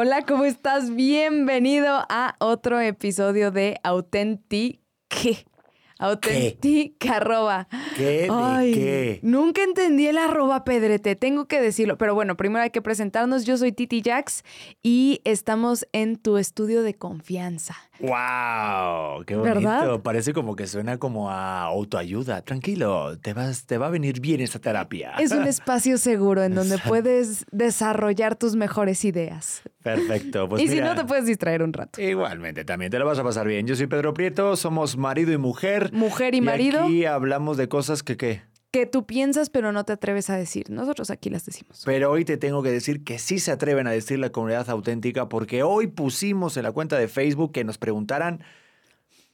hola, ¿cómo estás? Bienvenido a otro episodio de Auténtique. Auténtica arroba. ¿Qué? ¿De qué? Nunca entendí el arroba pedrete, tengo que decirlo. Pero bueno, primero hay que presentarnos. Yo soy Titi Jax y estamos en tu estudio de confianza. ¡Wow! ¡Qué bonito! ¿Verdad? Parece como que suena como a autoayuda. Tranquilo, te, vas, te va a venir bien esta terapia. Es un espacio seguro en donde puedes desarrollar tus mejores ideas. Perfecto. Pues y si no, te puedes distraer un rato. Igualmente, también te lo vas a pasar bien. Yo soy Pedro Prieto, somos marido y mujer. Mujer y marido. aquí hablamos de cosas que qué. Que tú piensas, pero no te atreves a decir. Nosotros aquí las decimos. Pero hoy te tengo que decir que sí se atreven a decir la comunidad auténtica porque hoy pusimos en la cuenta de Facebook que nos preguntaran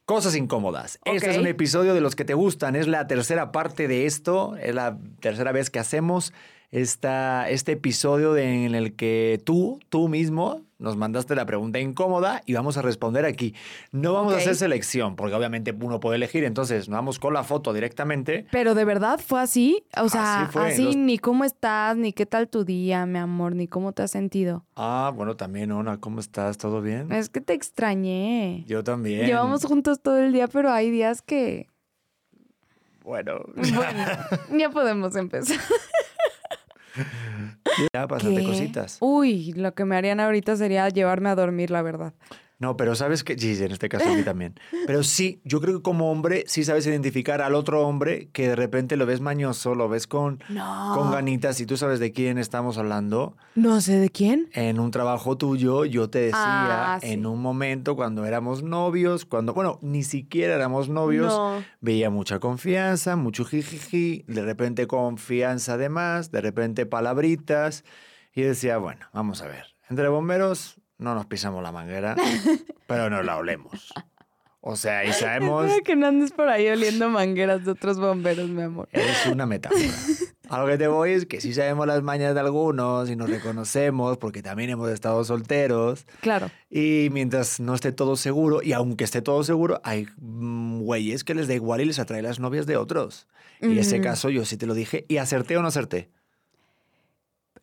cosas incómodas. Este es un episodio de los que te gustan. Es la tercera parte de esto. Es la tercera vez que hacemos esta, este episodio de- en el que tú, tú mismo, nos mandaste la pregunta incómoda y vamos a responder aquí. No vamos a hacer selección porque obviamente uno puede elegir. Entonces nos vamos con la foto directamente. Pero de verdad fue así. O sea, Así así, fue. Los- ni cómo estás, ni qué tal tu día, mi amor, ni cómo te has sentido. Ah, bueno, también, Ona, ¿cómo estás? ¿Todo bien? Es que te extrañé. Yo también. Llevamos juntos todo el día, pero hay días que. Bueno, Bueno, ya podemos empezar. ya pásate ¿Qué? cositas. Uy, lo que me harían ahorita sería llevarme a dormir, la verdad. No, pero sabes que, sí, en este caso a mí también. Pero sí, yo creo que como hombre sí sabes identificar al otro hombre que de repente lo ves mañoso, lo ves con, No. con ganitas y tú sabes de quién estamos hablando. No sé de quién. En un trabajo tuyo, yo te decía Ah, sí. en un momento cuando éramos novios, cuando, bueno, ni siquiera éramos novios, No. veía mucha confianza, mucho jijiji, de repente confianza de más, de repente palabritas, y decía, bueno, vamos a ver, entre bomberos no nos pisamos la manguera, pero nos la olemos. O sea, y sabemos, Espero que no andes por ahí oliendo mangueras de otros bomberos, mi amor. es una metáfora. A lo que te voy es que sí sabemos las mañas de algunos y nos reconocemos porque también hemos estado solteros. Claro. Y mientras no esté todo seguro, y aunque esté todo seguro, hay mm, güeyes que les da igual y les atrae las novias de otros. Y en ese caso yo sí te lo dije. ¿Y acerté o no acerté?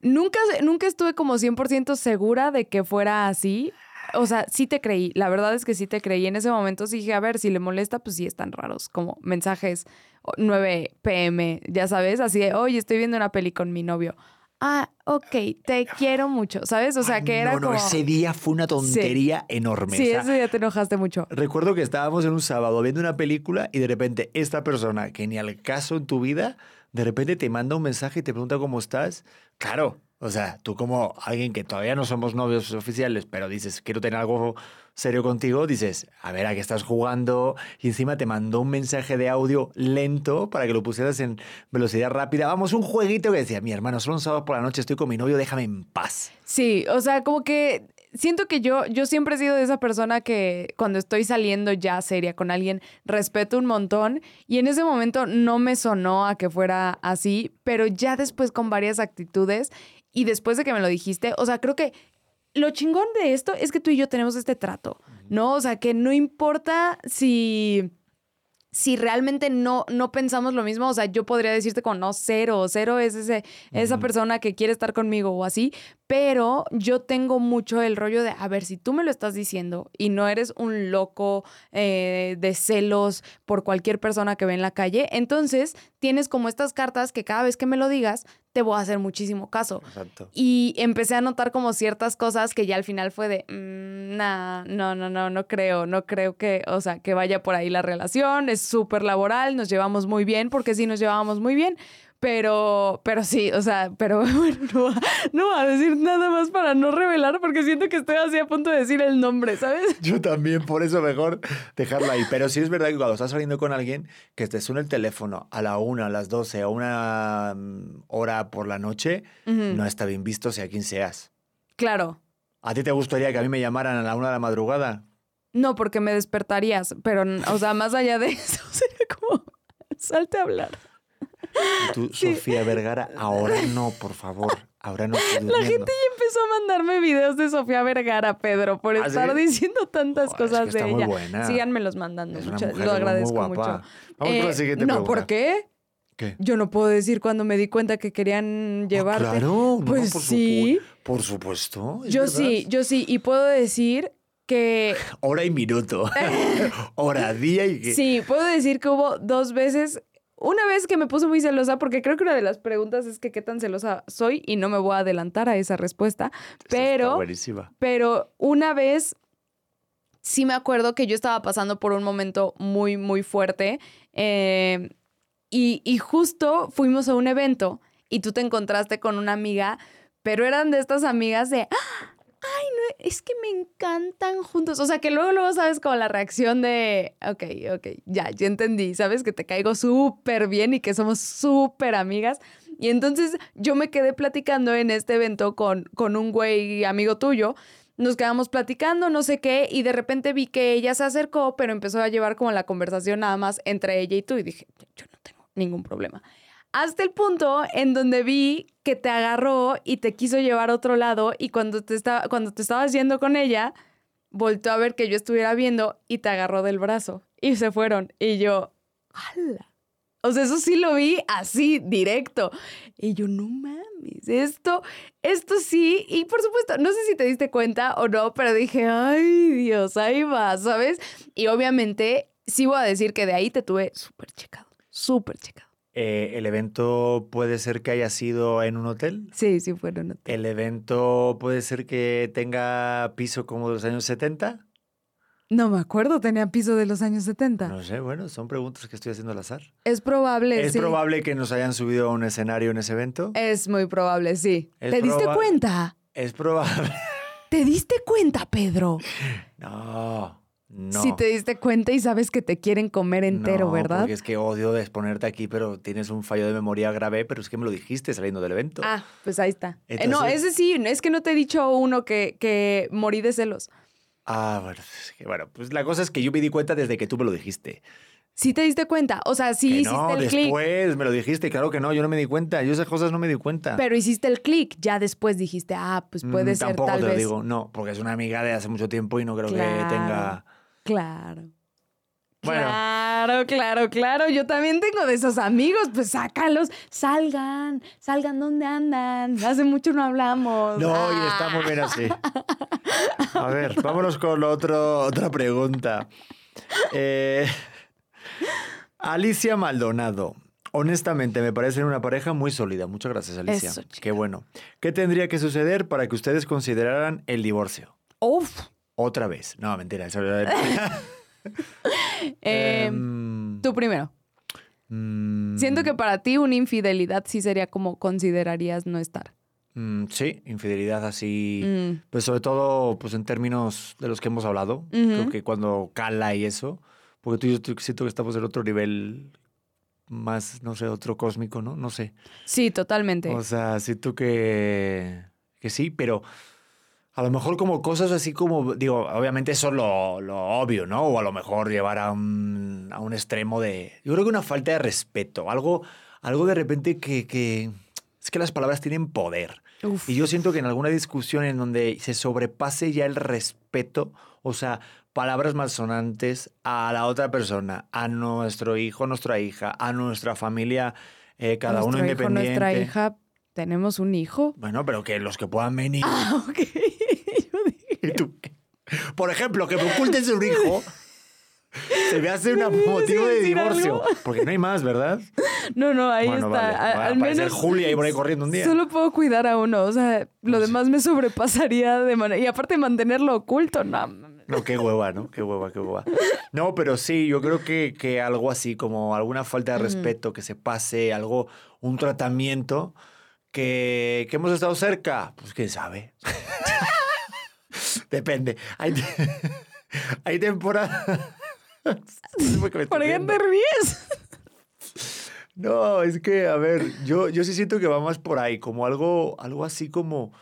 Nunca, nunca estuve como 100% segura de que fuera así. O sea, sí te creí. La verdad es que sí te creí. En ese momento dije, a ver, si le molesta, pues sí están raros. Como mensajes o, 9 pm, ya sabes, así de, oye, estoy viendo una peli con mi novio. Ah, ok, te quiero mucho, ¿sabes? O sea, Ay, que era no, no, como... ese día fue una tontería enorme. Sí, O sea, ese día te enojaste mucho. Recuerdo que estábamos en un sábado viendo una película y de repente esta persona que ni al caso en tu vida, de repente te manda un mensaje y te pregunta cómo estás. Claro, o sea, tú como alguien que todavía no somos novios oficiales, pero dices, quiero tener algo serio contigo, dices, a ver, ¿a qué estás jugando? Y encima te mandó un mensaje de audio lento para que lo pusieras en velocidad rápida. Vamos, un jueguito que decía, mi hermano, solo un sábado por la noche estoy con mi novio, déjame en paz. Sí, o sea, como que siento que yo, yo siempre he sido de esa persona que cuando estoy saliendo ya seria con alguien, respeto un montón y en ese momento no me sonó a que fuera así, pero ya después con varias actitudes y después de que me lo dijiste, o sea, creo que lo chingón de esto es que tú y yo tenemos este trato, ¿no? O sea, que no importa si si realmente no, no pensamos lo mismo, o sea, yo podría decirte como no, cero, cero es ese, esa persona que quiere estar conmigo o así, pero yo tengo mucho el rollo de, a ver, si tú me lo estás diciendo y no eres un loco eh, de celos por cualquier persona que ve en la calle, entonces tienes como estas cartas que cada vez que me lo digas, te voy a hacer muchísimo caso. Exacto. Y empecé a notar como ciertas cosas que ya al final fue de, mm, nah, no, no, no, no creo, no creo que, o sea, que vaya por ahí la relación, es súper laboral, nos llevamos muy bien, porque sí nos llevábamos muy bien, pero, pero sí, o sea, pero bueno, no, va- no a decir nada más para no revelar, porque siento que estoy así a punto de decir el nombre, ¿sabes? Yo también, por eso mejor dejarla ahí. Pero sí es verdad que cuando estás saliendo con alguien que te suena el teléfono a la una, a las 12, a una mm, hora por la noche, no está bien visto sea quien seas. Claro. ¿A ti te gustaría que a mí me llamaran a la una de la madrugada? No, porque me despertarías, pero, o sea, más allá de eso, sería como, salte a hablar. Y tú, Sofía Vergara, ahora no, por favor. Ahora no estoy La gente ya empezó a mandarme videos de Sofía Vergara, Pedro, por ¿Ah, estar sí? diciendo tantas Oh, es cosas que de ella. buena. Síganmelos mandando, mujer lo agradezco mucho. Vamos con la siguiente no, pregunta. ¿por qué? ¿Qué? Yo no puedo decir cuando me di cuenta que querían Ah, llevarte. claro, no, Pues por sí. Por supuesto. es Yo verdad. sí, yo sí. Y puedo decir que Hora y minuto. Hora, día y sí, puedo decir que hubo dos veces. Una vez que me puse muy celosa, porque creo que una de las preguntas es que qué tan celosa soy y no me voy a adelantar a esa respuesta. Pero, buenísima. pero una vez sí me acuerdo que yo estaba pasando por un momento muy, muy fuerte. eh, y, y justo fuimos a un evento y tú te encontraste con una amiga, pero eran de estas amigas de, "Ah, ay, no, es que me encantan juntos. O sea, que luego, luego sabes como la reacción de, ok, ok, ya, ya entendí, sabes que te caigo súper bien y que somos súper amigas. Y entonces yo me quedé platicando en este evento con, con un güey amigo tuyo. Nos quedamos platicando, no sé qué, y de repente vi que ella se acercó, pero empezó a llevar como la conversación nada más entre ella y tú. Y dije, yo no tengo ningún problema. Hasta el punto en donde vi que te agarró y te quiso llevar a otro lado, y cuando te, estaba, cuando te estabas yendo con ella, volteó a ver que yo estuviera viendo y te agarró del brazo. Y se fueron. Y yo, ¡hala! O sea, eso sí lo vi así, directo. Y yo, no mames, esto, esto sí. Y por supuesto, no sé si te diste cuenta o no, pero dije, ay Dios, ahí va, ¿sabes? Y obviamente sí voy a decir que de ahí te tuve súper checado, súper checado. Eh, ¿El evento puede ser que haya sido en un hotel? Sí, sí fueron. ¿El evento puede ser que tenga piso como de los años 70? No me acuerdo, tenía piso de los años 70. No sé, bueno, son preguntas que estoy haciendo al azar. Es probable, ¿Es sí. probable que nos hayan subido a un escenario en ese evento? Es muy probable, sí. ¿Te diste cuenta? Es probable. ¿Te diste cuenta, Pedro? No, no. Si te diste cuenta y sabes que te quieren comer entero, No, ¿verdad? Porque es que odio exponerte aquí, pero tienes un fallo de memoria grave, pero es que me lo dijiste saliendo del evento. Ah, pues ahí está. Eh, no, ese sí, es que no te he dicho uno que, que morí de celos. Ah, bueno, es que, bueno, pues la cosa es que yo me di cuenta desde que tú me lo dijiste. Sí te diste cuenta, o sea, sí que hiciste no, el clic, después me lo dijiste, claro que no, yo no me di cuenta, yo esas cosas no me di cuenta. pero hiciste el clic, ya después dijiste, ah, pues puede Mm, ser Tampoco tal te lo digo, no, porque es una amiga de hace mucho tiempo y no creo que tenga... Claro. Bueno. Claro, claro, claro. Yo también tengo de esos amigos. Pues sácalos, salgan, salgan donde andan. Hace mucho no hablamos. No, y Ah. estamos bien así. A ver, vámonos con otro, otra pregunta. Eh, Alicia Maldonado. Honestamente, me parecen una pareja muy sólida. Muchas gracias, Alicia. Eso. Qué bueno. ¿Qué tendría que suceder para que ustedes consideraran el divorcio? Uf. Otra vez. No, mentira. eso- Eh, Em, tú primero. mm, Siento que para ti una infidelidad sí sería como considerarías no estar. mm, sí, infidelidad así. Mm. Pues sobre todo, pues en términos de los que hemos hablado, creo que cuando cala y eso, porque tú y yo tú- siento que estamos en otro nivel más, no sé, otro cósmico, ¿no? No sé. Sí, totalmente. O sea, siento que, que sí, pero a lo mejor como cosas así como, digo, obviamente eso es lo, lo obvio, ¿no? O a lo mejor llevar a un, a un extremo de, yo creo que una falta de respeto, algo, algo de repente que, que, es que las palabras tienen poder. Uf. Y yo siento que en alguna discusión en donde se sobrepase ya el respeto, o sea, palabras malsonantes a la otra persona, a nuestro hijo, nuestra hija, a nuestra familia, eh, cada uno hijo, independiente. nuestra hija, ¿tenemos un hijo? Bueno, pero que los que puedan venir. Ah, ok. Yo dije, ¿Y tú? Por ejemplo, que me ocultes un hijo. Se me hace un ¿Me ibas a motivo de divorcio. algo? Porque no hay más, ¿verdad? No, no, ahí Bueno, está. vale. A al menos Julia ahí por ahí corriendo un día. Solo puedo cuidar a uno, o sea, lo demás me sobrepasaría de manera. Y aparte mantenerlo oculto, no. No, qué hueva, ¿no? Qué hueva, qué hueva. No, pero sí, yo creo que, que algo así, como alguna falta de respeto, que se pase, algo, un tratamiento, que, que hemos estado cerca, pues quién sabe. Depende. Hay, hay temporadas. ¿Por qué te ríes? No, es que, a ver, yo, yo sí siento que va más por ahí, como algo, algo así como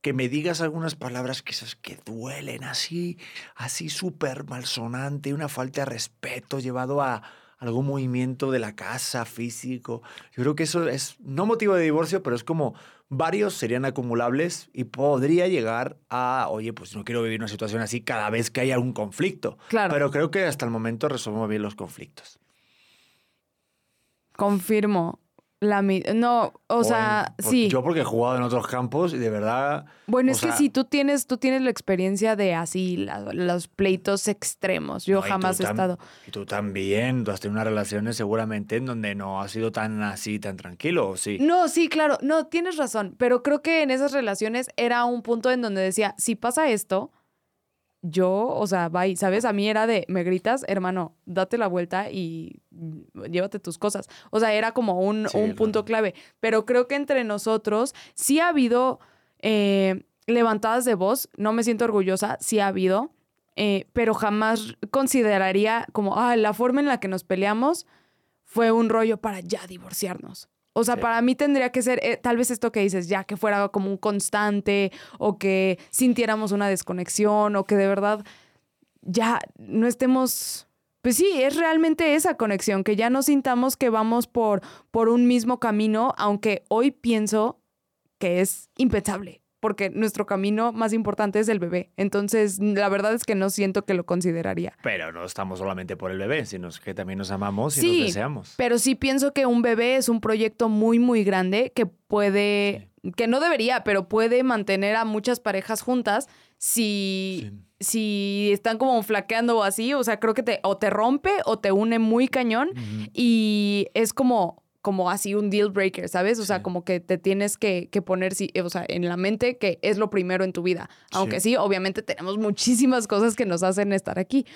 que me digas algunas palabras que esas que duelen, así, así súper malsonante, una falta de respeto llevado a algún movimiento de la casa físico. Yo creo que eso es no motivo de divorcio, pero es como varios serían acumulables y podría llegar a, oye, pues no quiero vivir una situación así cada vez que haya un conflicto. Claro. Pero creo que hasta el momento resolvemos bien los conflictos. Confirmo. La no, o, sea, en- sí. Yo porque he jugado en otros campos y de verdad... Bueno, es que si tú tienes, tú tienes la experiencia de así, la- los pleitos extremos. Yo no, jamás he tam- estado. Y tú también, tú has tenido unas relaciones seguramente en donde no ha sido tan así, tan tranquilo, ¿o sí? No, sí, claro, no, tienes razón, pero creo que en esas relaciones era un punto en donde decía, si pasa esto, yo, o sea, bye, ¿sabes? A mí era de, me gritas, hermano, date la vuelta y llévate tus cosas. O sea, era como un, Sí, un punto clave, pero creo que entre nosotros sí ha habido eh, levantadas de voz, no me siento orgullosa, sí ha habido, eh, pero jamás consideraría como, ah, la forma en la que nos peleamos fue un rollo para ya divorciarnos. O sea, Sí. para mí tendría que ser eh, tal vez esto que dices, ya que fuera como un constante o que sintiéramos una desconexión o que de verdad ya no estemos... Pues sí, es realmente esa conexión, que ya no sintamos que vamos por, por un mismo camino, aunque hoy pienso que es impensable, porque nuestro camino más importante es el bebé. Entonces, la verdad es que no siento que lo consideraría. Pero no estamos solamente por el bebé, sino que también nos amamos y Sí, nos deseamos. Pero sí pienso que un bebé es un proyecto muy, muy grande que puede, que no debería, pero puede mantener a muchas parejas juntas si, si están como flaqueando o así. O sea, creo que te, o te rompe o te une muy cañón y es como como así un deal breaker, ¿sabes? O sea, Sí. como que te tienes que, que poner sí, o sea, en la mente que es lo primero en tu vida. Aunque sí, obviamente tenemos muchísimas cosas que nos hacen estar aquí.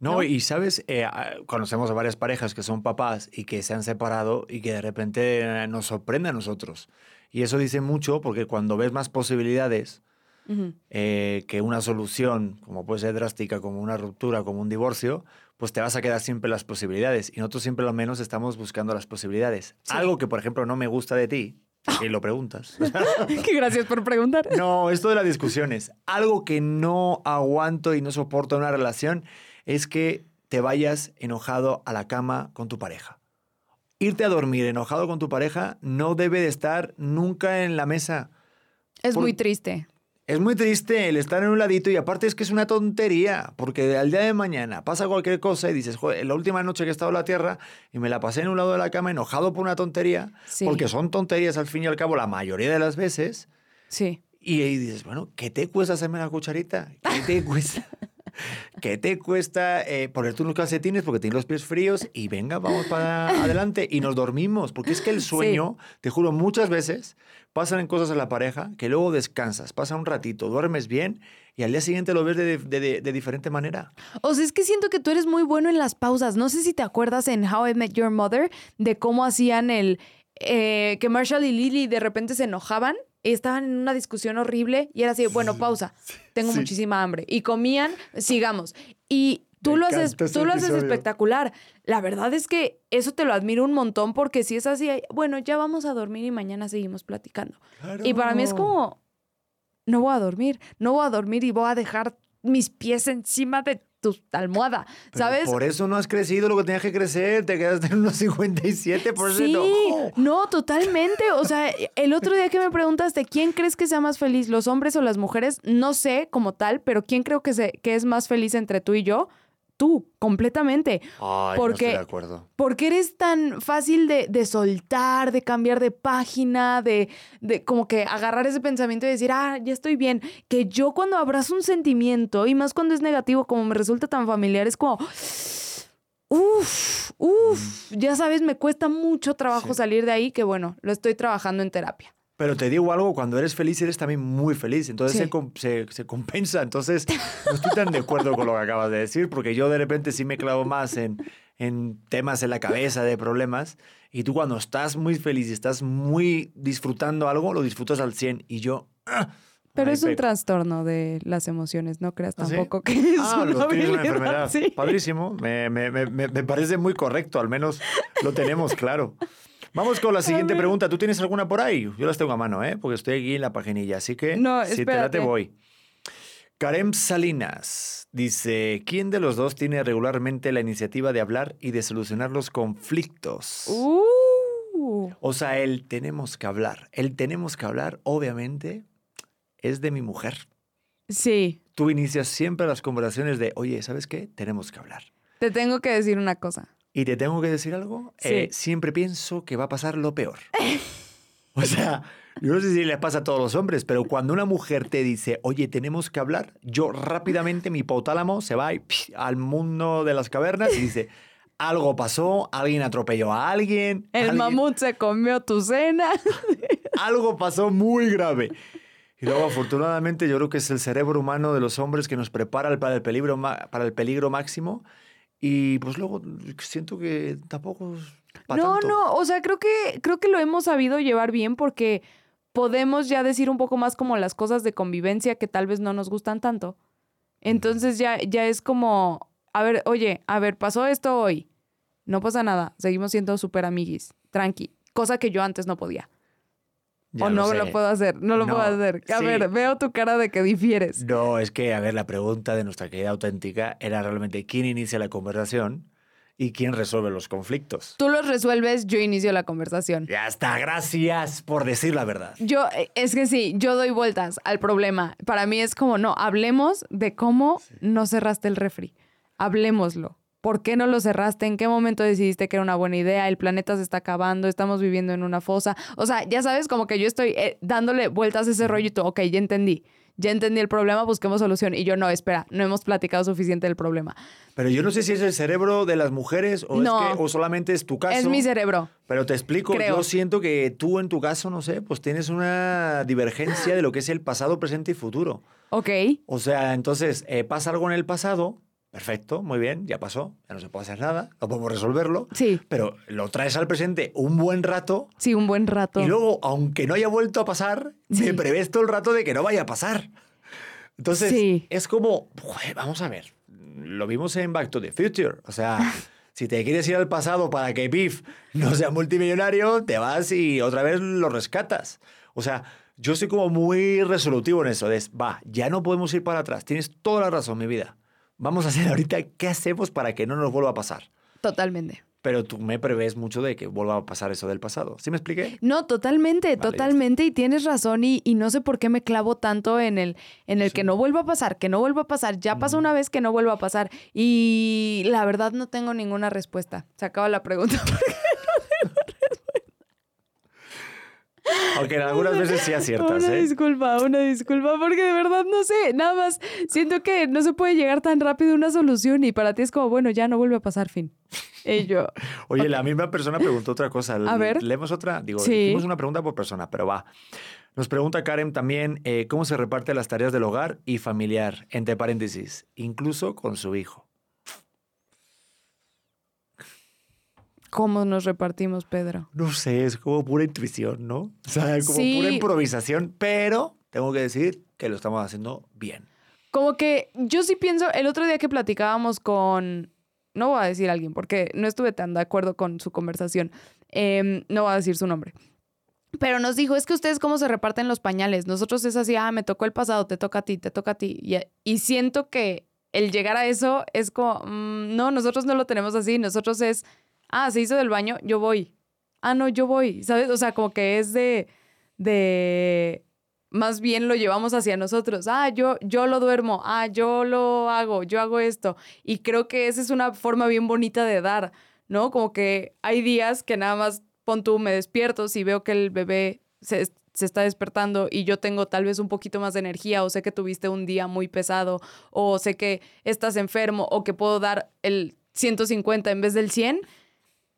No, ¿no? y sabes, Eh, ah, conocemos a varias parejas que son papás y que se han separado y que de repente nos sorprende a nosotros. Y eso dice mucho porque cuando ves más posibilidades Ujú. eh, que una solución, como puede ser drástica, como una ruptura, como un divorcio, pues te vas a quedar siempre las posibilidades. Y nosotros siempre lo menos estamos buscando las posibilidades. Sí. Algo que, por ejemplo, no me gusta de ti, que lo preguntas. Qué gracias por preguntar. No, esto de las discusiones. Algo que no aguanto y no soporto en una relación es que te vayas enojado a la cama con tu pareja. Irte a dormir enojado con tu pareja no debe de estar nunca en la mesa. Es Por- muy triste. Es muy triste el estar en un ladito y aparte es que es una tontería, porque al día de mañana pasa cualquier cosa y dices, joder, la última noche que he estado en la tierra y me la pasé en un lado de la cama enojado por una tontería, Sí. porque son tonterías al fin y al cabo la mayoría de las veces, Sí. y ahí dices, bueno, ¿qué te cuesta hacerme la cucharita? ¿Qué te cuesta? ¿Qué te cuesta eh, ponerte unos calcetines porque tienes los pies fríos y venga, vamos para adelante y nos dormimos? Porque es que el sueño, te juro, muchas veces pasan en cosas en la pareja que luego descansas, pasa un ratito, duermes bien y al día siguiente lo ves de, de- de- de diferente manera. O sea, es que siento que tú eres muy bueno en las pausas. No sé si te acuerdas en How I Met Your Mother de cómo hacían el... eh, que Marshall y Lily de repente se enojaban, estaban en una discusión horrible y era así, bueno, pausa, tengo sí. muchísima hambre. Y comían, sigamos. Y tú lo haces, tú lo haces espectacular. La verdad es que eso te lo admiro un montón porque si es así, bueno, ya vamos a dormir y mañana seguimos platicando. Y para mí es como, no voy a dormir, no voy a dormir y voy a dejar mis pies encima de tu almohada, Pero ¿sabes? Por eso no has crecido lo que tenías que crecer, te quedaste en unos 57, por eso Sí, no. no, totalmente. O sea, el otro día que me preguntaste, ¿quién crees que sea más feliz, los hombres o las mujeres? No sé como tal, pero ¿quién creo que, se, que es más feliz entre tú y yo? Tú, completamente. Ay, no Porque- estoy de acuerdo. Porque eres tan fácil de, de soltar, de cambiar de página, de, de como que agarrar ese pensamiento y decir, ah, ya estoy bien. Que yo cuando abrazo un sentimiento, y más cuando es negativo, como me resulta tan familiar, es como, uff, uff, ya sabes, me cuesta mucho trabajo Sí. salir de ahí, que bueno, lo estoy trabajando en terapia. Pero te digo algo, cuando eres feliz eres también muy feliz, entonces Sí. se, se- se compensa. Entonces no estoy tan de acuerdo con lo que acabas de decir, porque yo de repente sí me clavo más en, en temas en la cabeza de problemas, y tú cuando estás muy feliz y estás muy disfrutando algo, lo disfrutas al 100, y yo... ¡ah! Pero Ahí es un trastorno de las emociones, no creas ¿Ah, sí? tampoco que es Ah, una una enfermedad. sí. Padrísimo. Me- me- me- me parece muy correcto, al menos lo tenemos claro. Vamos con la siguiente pregunta. ¿Tú tienes alguna por ahí? Yo las tengo a mano, ¿eh? Porque estoy aquí en la paginilla, así que No, si te la te voy. Karem Salinas dice, ¿quién de los dos tiene regularmente la iniciativa de hablar y de solucionar los conflictos? Uh. O sea, el tenemos que hablar. El tenemos que hablar, obviamente, es de mi mujer. Sí, Tú inicias siempre las conversaciones de, oye, ¿sabes qué? Tenemos que hablar. te tengo que decir una cosa. Y te tengo que decir algo. eh, Sí. siempre pienso que va a pasar lo peor. o sea, yo no sé si les pasa a todos los hombres, pero cuando una mujer te dice, oye, tenemos que hablar, yo rápidamente, mi hipotálamo se va y, psh, al mundo de las cavernas y dice, algo pasó, alguien atropelló a alguien. El alguien- mamut se comió tu cena. algo pasó muy grave. Y luego, afortunadamente, yo creo que es el cerebro humano de los hombres que nos prepara para el peligro, para el peligro máximo. Y pues luego siento que tampoco No, tanto. no, o sea, creo que, creo que lo hemos sabido llevar bien porque podemos ya decir un poco más como las cosas de convivencia que tal vez no nos gustan tanto. Entonces ya, ya es como, a ver, oye, a ver, pasó esto hoy. No pasa nada, seguimos siendo súper amiguis, tranqui. Cosa que yo antes no podía. Ya o no sé. lo puedo hacer, no lo No, puedo hacer. A sí. ver, veo tu cara de que difieres. No, es que, a ver, la pregunta de nuestra querida auténtica era realmente quién inicia la conversación y quién resuelve los conflictos. Tú los resuelves, yo inicio la conversación. Ya está, gracias por decir la verdad. Yo, eh, es que sí, yo doy vueltas al problema. Para mí es como, no, hablemos de cómo no cerraste el refri. Hablemoslo. ¿Por qué no lo cerraste? ¿En qué momento decidiste que era una buena idea? El planeta se está acabando, estamos viviendo en una fosa. O sea, ya sabes, como que yo estoy eh, dándole vueltas a ese rollo y tú, ok, ya entendí. Ya entendí el problema, busquemos solución. Y yo, no, espera, no hemos platicado suficiente del problema. Pero yo no sé si es el cerebro de las mujeres o, No. es que, o solamente es tu caso. Es mi cerebro. Pero te explico, Creo. yo siento que tú en tu caso, no sé, pues tienes una divergencia de lo que es el pasado, presente y futuro. Ok. O sea, entonces eh, pasa algo en el pasado, perfecto, muy bien, ya pasó, ya no se puede hacer nada, no podemos resolverlo, Sí, pero lo traes al presente un buen rato sí, un buen rato. y luego, aunque no haya vuelto a pasar, Sí. me prevés todo el rato de que no vaya a pasar. Entonces, Sí. es como, "Joder, vamos a ver, lo vimos en Back to the Future, o sea... Si te quieres ir al pasado para que Biff no sea multimillonario, te vas y otra vez lo rescatas. O sea, yo soy como muy resolutivo en eso. De, va, ya no podemos ir para atrás. Tienes toda la razón, mi vida. Vamos a hacer ahorita qué hacemos para que no nos vuelva a pasar. Totalmente. Pero tú me prevés mucho de que vuelva a pasar eso del pasado. ¿Sí me expliqué? No, totalmente, Vale, totalmente. Y tienes razón. Y, y no sé por qué me clavo tanto en el, en el que no vuelva a pasar, que no vuelva a pasar. Ya pasó una vez que no vuelva a pasar. Y la verdad no tengo ninguna respuesta. Se acaba la pregunta. Aunque algunas veces sí aciertas, una ¿eh? disculpa, una disculpa, porque de verdad no sé. Nada más siento que no se puede llegar tan rápido a una solución. Y para ti es como, bueno, ya no vuelve a pasar, fin. Y yo, Oye, la misma persona preguntó otra cosa. A ver. ¿Leemos otra? Digo, Sí. hicimos una pregunta por persona, pero va. Nos pregunta Karen también eh, cómo se reparten las tareas del hogar y familiar, entre paréntesis, incluso con su hijo. ¿Cómo nos repartimos, Pedro? No sé, es como pura intuición, ¿no? O sea, como Sí. pura improvisación, pero tengo que decir que lo estamos haciendo bien. Como que yo sí pienso, el otro día que platicábamos con, no voy a decir alguien porque no estuve tan de acuerdo con su conversación, Em, no voy a decir su nombre, pero nos dijo, es que ustedes cómo se reparten los pañales, nosotros es así, ah, me tocó el pasado, te toca a ti, te toca a ti, y, y siento que el llegar a eso es como, mm, no, nosotros no lo tenemos así, nosotros es, ah, se hizo del baño, yo voy, ah, no, yo voy, ¿sabes? O sea, como que es de, de, más bien lo llevamos hacia nosotros. Ah, yo, yo lo duermo. Ah, yo lo hago. Yo hago esto. Y creo que esa es una forma bien bonita de dar, ¿no? Como que hay días que nada más pon tú, me despierto si veo que el bebé se, se está despertando y yo tengo tal vez un poquito más de energía o sé que tuviste un día muy pesado o sé que estás enfermo o que puedo dar el 150 en vez del 100,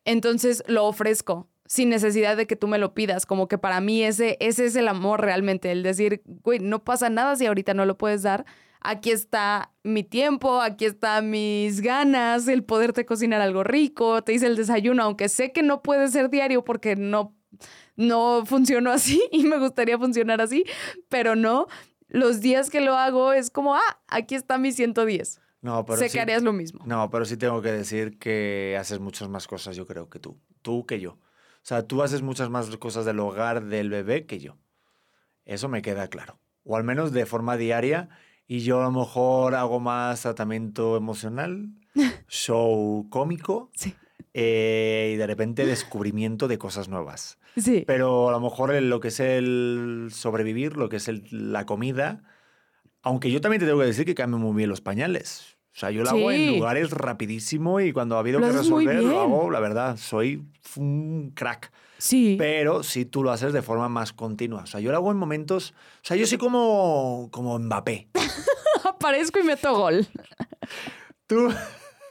entonces lo ofrezco sin necesidad de que tú me lo pidas. Como que para mí ese, ese es el amor realmente, el decir, güey, no pasa nada si ahorita no lo puedes dar. Aquí está mi tiempo, aquí están mis ganas, el poderte cocinar algo rico, te hice el desayuno, aunque sé que no puede ser diario porque no, no funcionó así y me gustaría funcionar así, pero no, los días que lo hago es como, ah, aquí está mi 110. No, pero sé sí- que harías lo mismo. No, pero sí tengo que decir que haces muchas más cosas, yo creo, que tú. Tú que yo. O sea, tú haces muchas más cosas del hogar del bebé que yo. Eso me queda claro. O al menos de forma diaria. Y yo a lo mejor hago más tratamiento emocional, show cómico Sí. eh, y de repente descubrimiento de cosas nuevas. Sí. Pero a lo mejor lo que es el sobrevivir, lo que es el- la comida, aunque yo también te tengo que decir que cambian muy bien los pañales. O sea, yo lo hago en Sí. lugares rapidísimo y cuando ha habido Lo que resolver, lo hago, la verdad, soy un crack. Sí. Pero si tú lo haces de forma más continua. O sea, yo lo hago en momentos. O sea, yo soy como, como Mbappé. Aparezco y meto gol. Tú,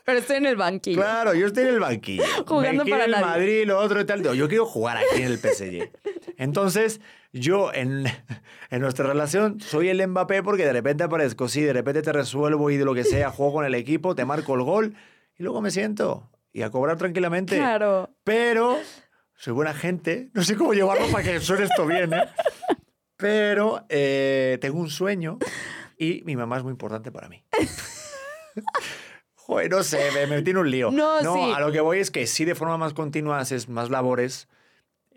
Pero estoy en el banquillo. claro, yo estoy en el banquillo. Jugando Me para el. Madrid, lo otro y tal. Yo quiero jugar aquí en el PSG. Entonces, yo en, en nuestra relación soy el Mbappé porque de repente aparezco, sí, de repente te resuelvo y de lo que sea, juego con el equipo, te marco el gol y luego me siento y a cobrar tranquilamente. Claro. Pero soy buena gente. No sé cómo llevarlo para que suene esto bien, ¿eh? Pero eh, tengo un sueño y mi mamá es muy importante para mí. Joder, no sé, me metí en un lío. No, sí. a lo que voy es que sí, de forma más continua haces más labores.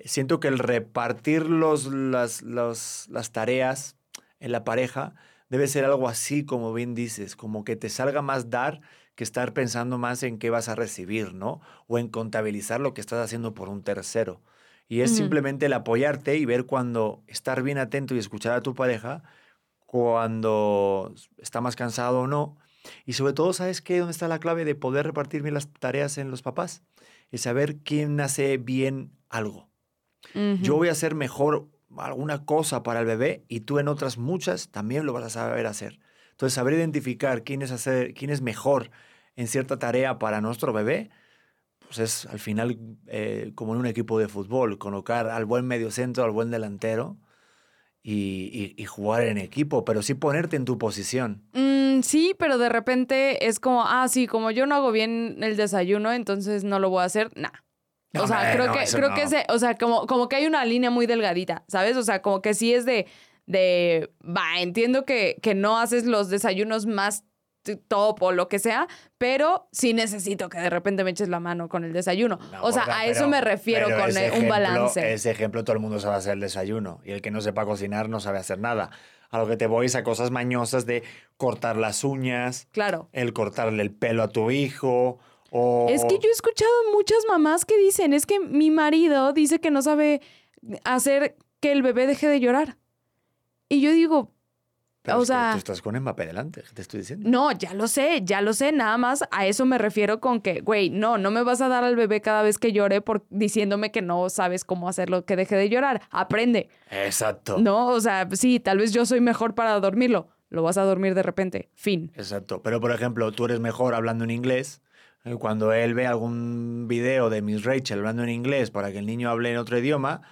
Siento que el repartir los, las, los- las tareas en la pareja debe ser algo así, como bien dices, como que te salga más dar que estar pensando más en qué vas a recibir, ¿no? O en contabilizar lo que estás haciendo por un tercero. Y es simplemente el apoyarte y ver cuando estar bien atento y escuchar a tu pareja cuando está más cansado o no. Y sobre todo, ¿sabes qué? ¿Dónde está la clave de poder repartir bien las tareas en los papás? Es saber quién hace bien algo. Yo voy a hacer mejor alguna cosa para el bebé y tú en otras muchas también lo vas a saber hacer. Entonces, saber identificar quién es, hacer, quién es mejor en cierta tarea para nuestro bebé, pues es al final eh, como en un equipo de fútbol, colocar al buen mediocentro, al buen delantero y, y- y jugar en equipo, pero sí ponerte en tu posición. Mm, sí, pero de repente es como, ah, sí, como yo no hago bien el desayuno, entonces no lo voy a hacer. Nah. No, o sea, hombre, creo no, que, creo no. que ese, o sea, como, como que hay una línea muy delgadita, ¿sabes? O sea, como que sí es de, de, va, entiendo que, que no haces los desayunos más top o lo que sea, pero sí necesito que de repente me eches la mano con el desayuno. No, o sea, gorda, a eso pero- me refiero con ese un ejemplo- balance. Ese ejemplo todo el mundo sabe hacer el desayuno y el que no sepa cocinar no sabe hacer nada. A lo que te voy es a cosas mañosas de cortar las uñas, Claro. el cortarle el pelo a tu hijo o... Es que yo he escuchado muchas mamás que dicen, es que mi marido dice que no sabe hacer que el bebé deje de llorar. Y yo digo, Pero o es que sea- tú estás con Mbappé delante, ¿qué te estoy diciendo? no, ya lo sé, ya lo sé, nada más a eso me refiero con que, güey, no, no me vas a dar al bebé cada vez que llore por diciéndome que no sabes cómo hacerlo que deje de llorar. Aprende. Exacto. No, o sea, sí, tal vez yo soy mejor para dormirlo. Lo vas a dormir de repente. Fin. Exacto. Pero, por ejemplo, tú eres mejor hablando en inglés. Eh, Cuando él ve algún video de Miss Rachel hablando en inglés para que el niño hable en otro idioma,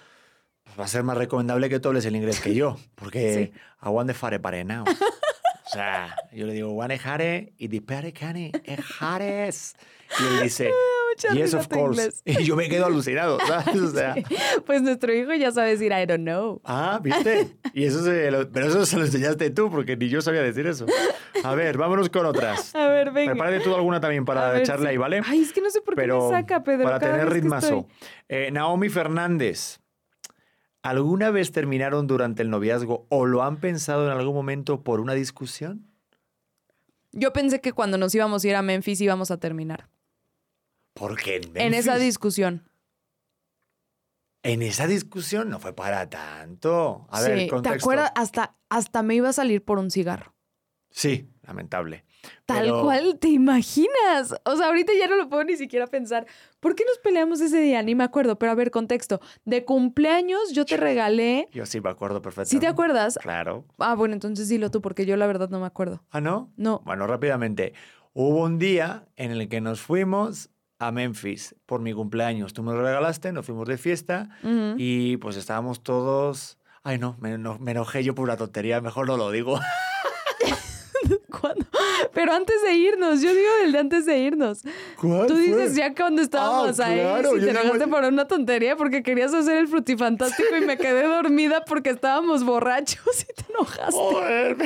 pues va a ser más recomendable que tú hables el inglés que yo. Porque Sí. aguante fare pare now. O sea, yo le digo, guane jare y dispare cane e jares. Y él dice, Mucha yes, risa of tu course. Y yo me quedo alucinado, ¿sabes? O sea, Pues nuestro hijo ya sabe decir I don't know. Ah, ¿viste? Y eso se lo- pero eso se lo enseñaste tú, porque ni yo sabía decir eso. A ver, vámonos con otras. A ver, venga. Prepárate tú alguna también para ver, echarle sí. ahí, ¿vale? Ay, es que no sé por qué Pero me saca, Pedro. para tener ritmazo. Eh, Naomi Fernández. ¿Alguna vez terminaron durante el noviazgo o lo han pensado en algún momento por una discusión? Yo pensé que cuando nos íbamos a ir a Memphis íbamos a terminar. Porque en, En esa discusión. en esa discusión no fue para tanto. A ver, Sí, ¿Te contexto. acuerdas? Hasta, hasta me iba a salir por un cigarro. Sí, lamentable. Tal Pero- cual, ¿te imaginas? O sea, ahorita ya no lo puedo ni siquiera pensar. ¿Por qué nos peleamos ese día? Ni me acuerdo, pero a ver, contexto. De cumpleaños yo te regalé. Yo sí me acuerdo perfectamente. ¿Sí te acuerdas? Claro. Ah, bueno, entonces dilo tú, porque yo la verdad no me acuerdo. ¿Ah, no? No. Bueno, rápidamente. Hubo un día en el que nos fuimos a Memphis por mi cumpleaños. Tú me lo regalaste, nos fuimos de fiesta y pues estábamos todos... Ay, no, me, eno- me enojé yo por una tontería, mejor no lo digo. ¿Cuándo? Pero antes de irnos, yo digo del de antes de irnos. ¿Cuál Tú dices fue? ya cuando estábamos Ah, ahí, claro, si te enojaste por una tontería porque querías hacer el frutifantástico y me quedé dormida porque estábamos borrachos y te enojaste. Joder,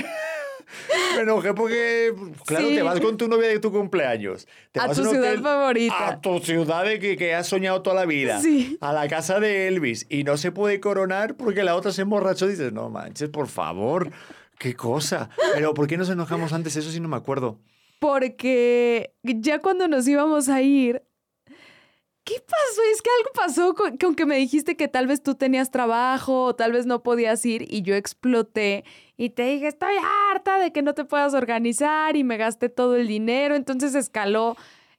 me, enojé porque, claro, Sí. te vas con tu novia de tu cumpleaños. Te A vas tu un ciudad hotel- favorita. A tu ciudad de que, que has soñado toda la vida. Sí. A la casa de Elvis. Y no se puede coronar porque la otra se emborrachó. Dices, no manches, por favor. Qué cosa. Pero ¿por qué nos enojamos antes? Eso sí no me acuerdo. Porque ya cuando nos íbamos a ir, ¿qué pasó? Es que algo pasó con, con, que me dijiste que tal vez tú tenías trabajo o tal vez no podías ir y yo exploté y te dije, estoy harta de que no te puedas organizar y me gasté todo el dinero. Entonces escaló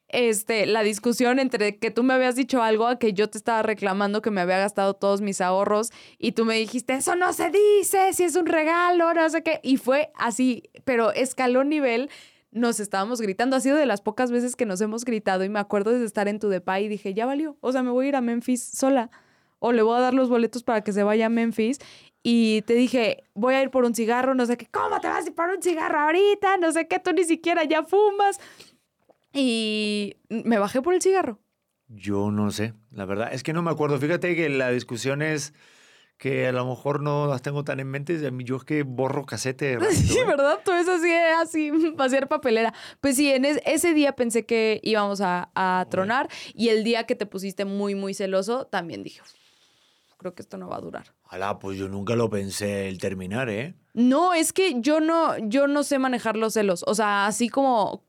este, la discusión entre que tú me habías dicho algo a que yo te estaba reclamando que me había gastado todos mis ahorros y tú me dijiste, eso no se dice, si es un regalo, no sé qué. Y fue así, pero escaló nivel nos estábamos gritando. Ha sido de las pocas veces que nos hemos gritado y me acuerdo de estar en tu depa y dije, ya valió. O sea, me voy a ir a Memphis sola o le voy a dar los boletos para que se vaya a Memphis. Y te dije, voy a ir por un cigarro, no sé qué, ¿cómo te vas a ir por un cigarro ahorita? No sé qué, tú ni siquiera ya fumas. Y me bajé por el cigarro. Yo no sé, la verdad. Es que no me acuerdo. Fíjate que la discusión es que a lo mejor no las tengo tan en mente. Yo es que borro casete. sí, ¿eh? ¿verdad? Tú es así, así, hacer papelera. Pues sí, en ese día pensé que íbamos a, tronar y el día que te pusiste muy, muy celoso, también dije, creo que esto no va a durar. Alá, pues yo nunca lo pensé el terminar, ¿eh? No, es que yo no, yo no sé manejar los celos. O sea, así como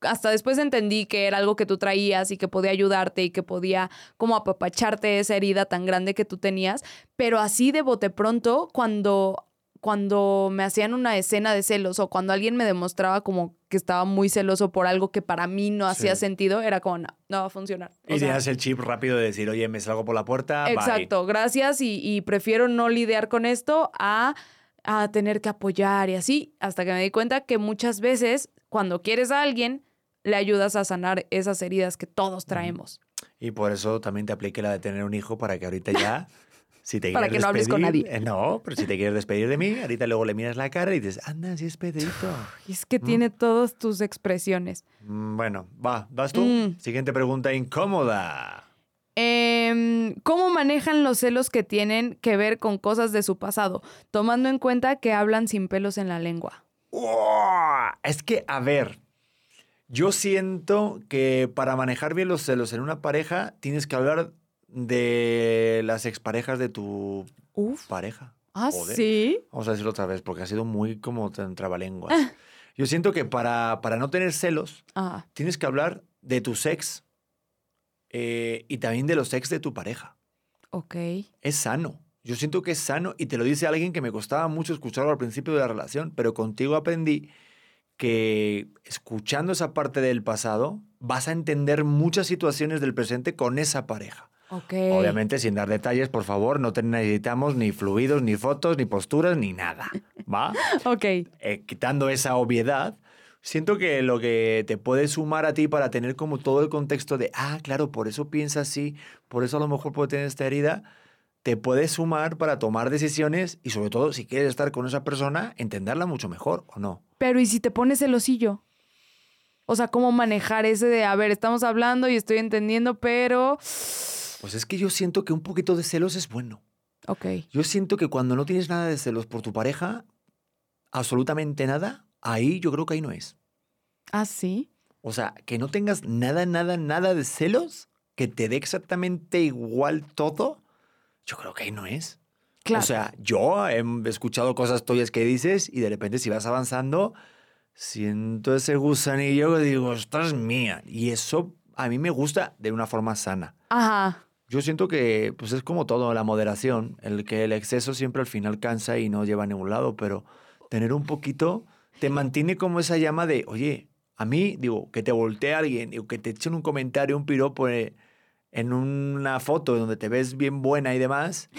hasta después entendí que era algo que tú traías y que podía ayudarte y que podía como apapacharte esa herida tan grande que tú tenías, pero así de bote pronto cuando cuando me hacían una escena de celos o cuando alguien me demostraba como que estaba muy celoso por algo que para mí no hacía sentido, era como, no, no va a funcionar. y tienes el chip rápido de decir, oye, me salgo por la puerta. Exacto, gracias y, y, prefiero no lidiar con esto a, a tener que apoyar y así, hasta que me di cuenta que muchas veces cuando quieres a alguien, le ayudas a sanar esas heridas que todos traemos. Y por eso también te aplique la de tener un hijo para que ahorita ya, si te Para que no hables con nadie. Eh, no, pero si te quieres despedir de mí, ahorita luego le miras la cara y dices, anda, sí es Pedrito. es que tiene todas tus expresiones. Mm, bueno, va, vas tú. Mm. Siguiente pregunta incómoda. Em, ¿Cómo manejan los celos que tienen que ver con cosas de su pasado, tomando en cuenta que hablan sin pelos en la lengua? es que, a ver, yo siento que para manejar bien los celos en una pareja tienes que hablar de las exparejas de tu pareja. Ah, sí. Vamos a decirlo otra vez porque ha sido muy como trabalenguas. Ah. Yo siento que para, para no tener celos ah. tienes que hablar de tu ex eh, y también de los ex de tu pareja. Ok. Es sano. Yo siento que es sano y te lo dice alguien que me costaba mucho escucharlo al principio de la relación, pero contigo aprendí que escuchando esa parte del pasado vas a entender muchas situaciones del presente con esa pareja. Obviamente, sin dar detalles, por favor, no te necesitamos ni fluidos, ni fotos, ni posturas, ni nada. ¿Va? ok. Eh, quitando esa obviedad, siento que lo que te puede sumar a ti para tener como todo el contexto de, ah, claro, por eso piensa así, por eso a lo mejor puede tener esta herida, te puede sumar para tomar decisiones y sobre todo si quieres estar con esa persona, entenderla mucho mejor o no. Pero ¿y si te pones celosillo? O sea, ¿cómo manejar ese de, a ver, estamos hablando y estoy entendiendo, pero... Pues es que yo siento que un poquito de celos es bueno. Ok. Yo siento que cuando no tienes nada de celos por tu pareja, absolutamente nada, ahí yo creo que ahí no es. ¿Ah, sí? O sea, que no tengas nada, nada, nada de celos, que te dé exactamente igual todo, yo creo que ahí no es. O sea, yo he escuchado cosas tuyas que dices y de repente si vas avanzando, siento ese gusanillo que digo, esta es mía. Y eso a mí me gusta de una forma sana. Ajá. Yo siento que pues es como todo, la moderación, el que el exceso siempre al final cansa y no lleva a ningún lado, pero tener un poquito te mantiene como esa llama de, oye, a mí, digo, que te voltee alguien, digo, que te echen un comentario, un piropo, eh, en una foto donde te ves bien buena y demás,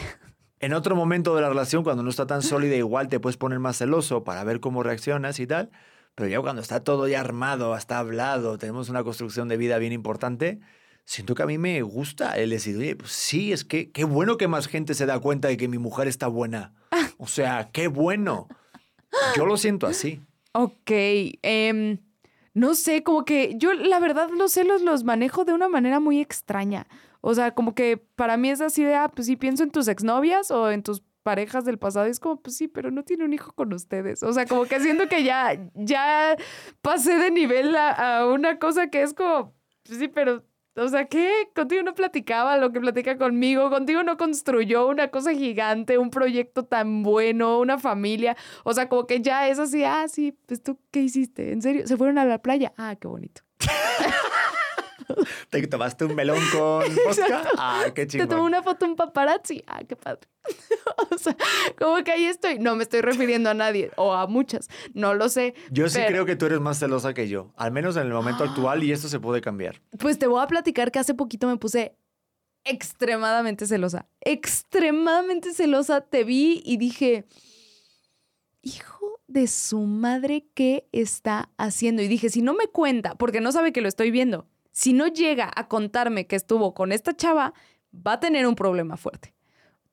en otro momento de la relación, cuando no está tan sólida, igual te puedes poner más celoso para ver cómo reaccionas y tal. Pero ya cuando está todo ya armado, hasta hablado, tenemos una construcción de vida bien importante, siento que a mí me gusta el decir, oye, pues sí, es que qué bueno que más gente se da cuenta de que mi mujer está buena. O sea, qué bueno. Yo lo siento así. Ok. Eh, no sé, como que yo la verdad los celos los manejo de una manera muy extraña. O sea, como que para mí es así de, ah, pues sí pienso en tus exnovias o en tus parejas del pasado. Y es como, pues sí, pero no tiene un hijo con ustedes. O sea, como que siento que ya, ya pasé de nivel a, a una cosa que es como, pues sí, pero o sea, ¿qué? Contigo no platicaba lo que platica conmigo, contigo no construyó una cosa gigante, un proyecto tan bueno, una familia. O sea, como que ya es así, ah, sí, pues tú, ¿qué hiciste? ¿En serio? ¿Se fueron a la playa? Ah, qué bonito. ¿Te tomaste un melón con vodka? Ah, qué Te chingón. tomó una foto un paparazzi. Ah, qué padre. o sea, como que ahí estoy. No me estoy refiriendo a nadie o a muchas. No lo sé. Yo sí pero- creo que tú eres más celosa que yo, al menos en el momento actual, y esto se puede cambiar. Pues te voy a platicar que hace poquito me puse extremadamente celosa. Extremadamente celosa. Te vi y dije, hijo de su madre, ¿qué está haciendo? Y dije, si no me cuenta, porque no sabe que lo estoy viendo, si no llega a contarme que estuvo con esta chava, va a tener un problema fuerte.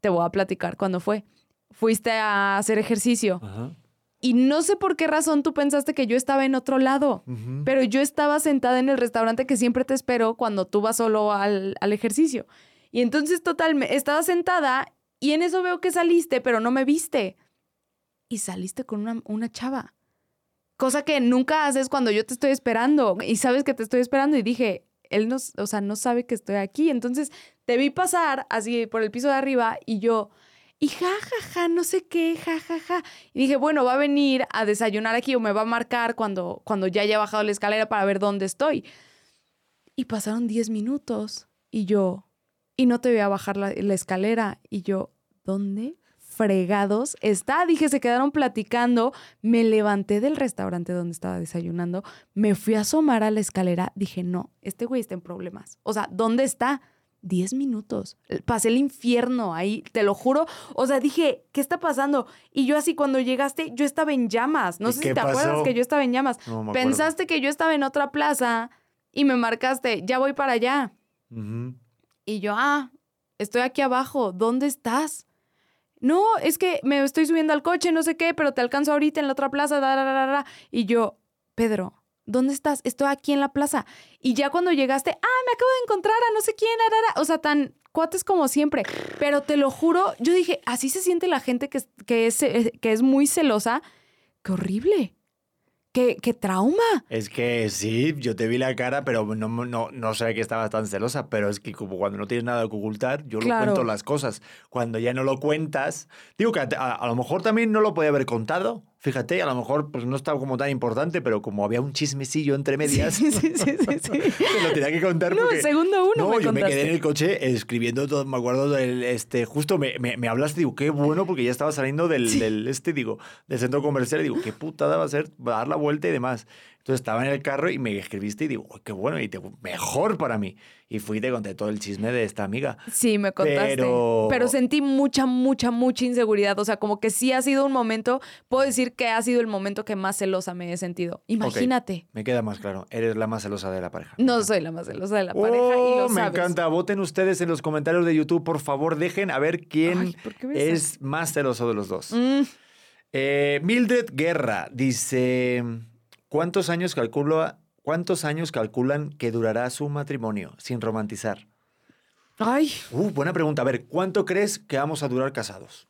Te voy a platicar cuándo fue. Fuiste a hacer ejercicio Ajá. y no sé por qué razón tú pensaste que yo estaba en otro lado. Pero yo estaba sentada en el restaurante que siempre te espero cuando tú vas solo al, al ejercicio. Y entonces, total, me- estaba sentada y en eso veo que saliste, pero no me viste. Y saliste con una, una chava. Cosa que nunca haces cuando yo te estoy esperando. Y sabes que te estoy esperando. Y dije, él no, o sea, no sabe que estoy aquí. Entonces te vi pasar así por el piso de arriba y yo, y ja, ja, ja, no sé qué, ja, ja, ja. Y dije, bueno, va a venir a desayunar aquí o me va a marcar cuando, cuando ya haya bajado la escalera para ver dónde estoy. Y pasaron 10 minutos y yo, y no te voy a bajar la, la escalera. Y yo, ¿dónde fregados está? Dije, se quedaron platicando. Me levanté del restaurante donde estaba desayunando, me fui a asomar a la escalera. Dije, no, este güey está en problemas. O sea, ¿dónde está? 10 minutos. Pasé el infierno ahí, te lo juro. O sea, dije, ¿qué está pasando? Y yo así, cuando llegaste, yo estaba en llamas. No ¿Y sé si te acuerdas que yo estaba en llamas. No me acuerdo. Pensaste que yo estaba en otra plaza y me marcaste, ya voy para allá. Y yo, ah, estoy aquí abajo, ¿dónde estás? No, es que me estoy subiendo al coche, no sé qué, pero te alcanzo ahorita en la otra plaza. da, da, da, da, da". Y yo, Pedro, ¿dónde estás? Estoy aquí en la plaza. Y ya cuando llegaste, ah, me acabo de encontrar a no sé quién, da". o sea, tan cuates como siempre. Pero te lo juro, yo dije, así se siente la gente que, que, es, eh, que es muy celosa. Qué horrible. Qué, qué trauma. Es que sí, yo te vi la cara, pero no, no, no sabía que estabas tan celosa. Pero es que como cuando no tienes nada que ocultar, yo Claro. lo cuento las cosas. Cuando ya no lo cuentas, digo que a, a- a lo mejor también no lo podía haber contado. Fíjate, a lo mejor pues no estaba como tan importante, pero como había un chismecillo entre medias, Sí, sí, sí, sí, sí. te lo tenía que contar No, porque... segundo uno No, me yo me quedé en el coche escribiendo todo, me acuerdo del, este, justo me, me, me hablaste, digo, qué bueno, porque ya estaba saliendo del, del, este, digo, del centro comercial, y digo, qué putada va a ser, va a dar la vuelta y demás. Entonces estaba en el carro y me escribiste y digo, "Uy, qué bueno, y te, mejor para mí. Y fui y te conté todo el chisme de esta amiga. Sí, me contaste. Pero- Pero... sentí mucha, mucha, mucha inseguridad. O sea, como que sí ha sido un momento, puedo decir que ha sido el momento que más celosa me he sentido. Imagínate. Me queda más claro, eres la más celosa de la pareja. No soy la más celosa de la pareja y Oh, lo me sabes. encanta. Voten ustedes en los comentarios de YouTube, por favor, dejen a ver quién Ay, ¿por qué ves es más celoso de los dos. Mm, Eh, Mildred Guerra dice: ¿Cuántos años calcula, cuántos años calculan que durará su matrimonio sin romantizar? Ay, Uh, buena pregunta. A ver, ¿cuánto crees que vamos a durar casados?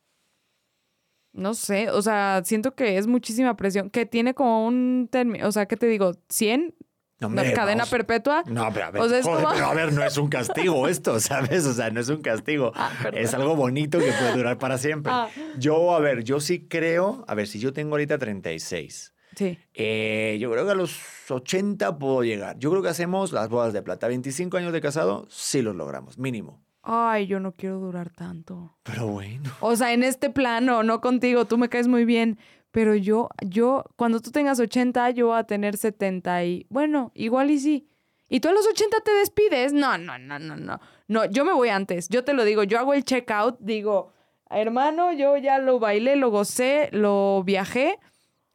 no sé. O sea, siento que es muchísima presión. Que tiene como un término. O sea, ¿qué te digo? ¿100? No, ¿La hombre, cadena vamos. perpetua? No, pero a ver, O sea, es joder, como- pero a ver, no es un castigo esto, ¿sabes? O sea, no es un castigo. Ah, es algo bonito que puede durar para siempre. Ah. Yo, a ver, yo sí creo, a ver, si yo tengo ahorita 36, Sí. eh, yo creo que a los 80 puedo llegar. Yo creo que hacemos las bodas de plata. 25 años de casado, sí los logramos, mínimo. Ay, yo no quiero durar tanto. Pero bueno. O sea, en este plano, no contigo, tú me caes muy bien. Pero yo, yo, cuando tú tengas 80, yo voy a tener 70 y, bueno, igual y sí. ¿Y tú a los 80 te despides? No, no, no, no, no. No, yo me voy antes, yo te lo digo, yo hago el checkout, digo, hermano, yo ya lo bailé, lo gocé, lo viajé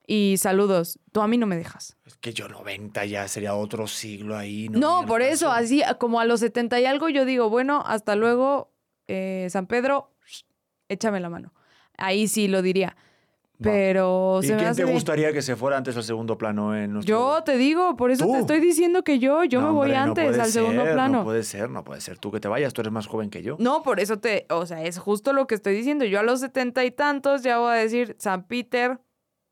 y saludos. Tú a mí no me dejas. Es que yo 90 ya sería otro siglo ahí. No, No, por eso, así como a los 70 y algo, yo digo, bueno, hasta luego, eh, San Pedro, échame la mano. Ahí sí lo diría. Pero ¿Y se quién te bien. gustaría que se fuera antes al segundo plano en nuestro... Yo te digo, por eso Tú. te estoy diciendo que yo, yo No, me voy hombre, antes al segundo plano. No puede ser, no puede ser tú que te vayas, tú eres más joven que yo. No, por eso te, o sea, es justo lo que estoy diciendo. Yo a los setenta y tantos ya voy a decir, San Peter,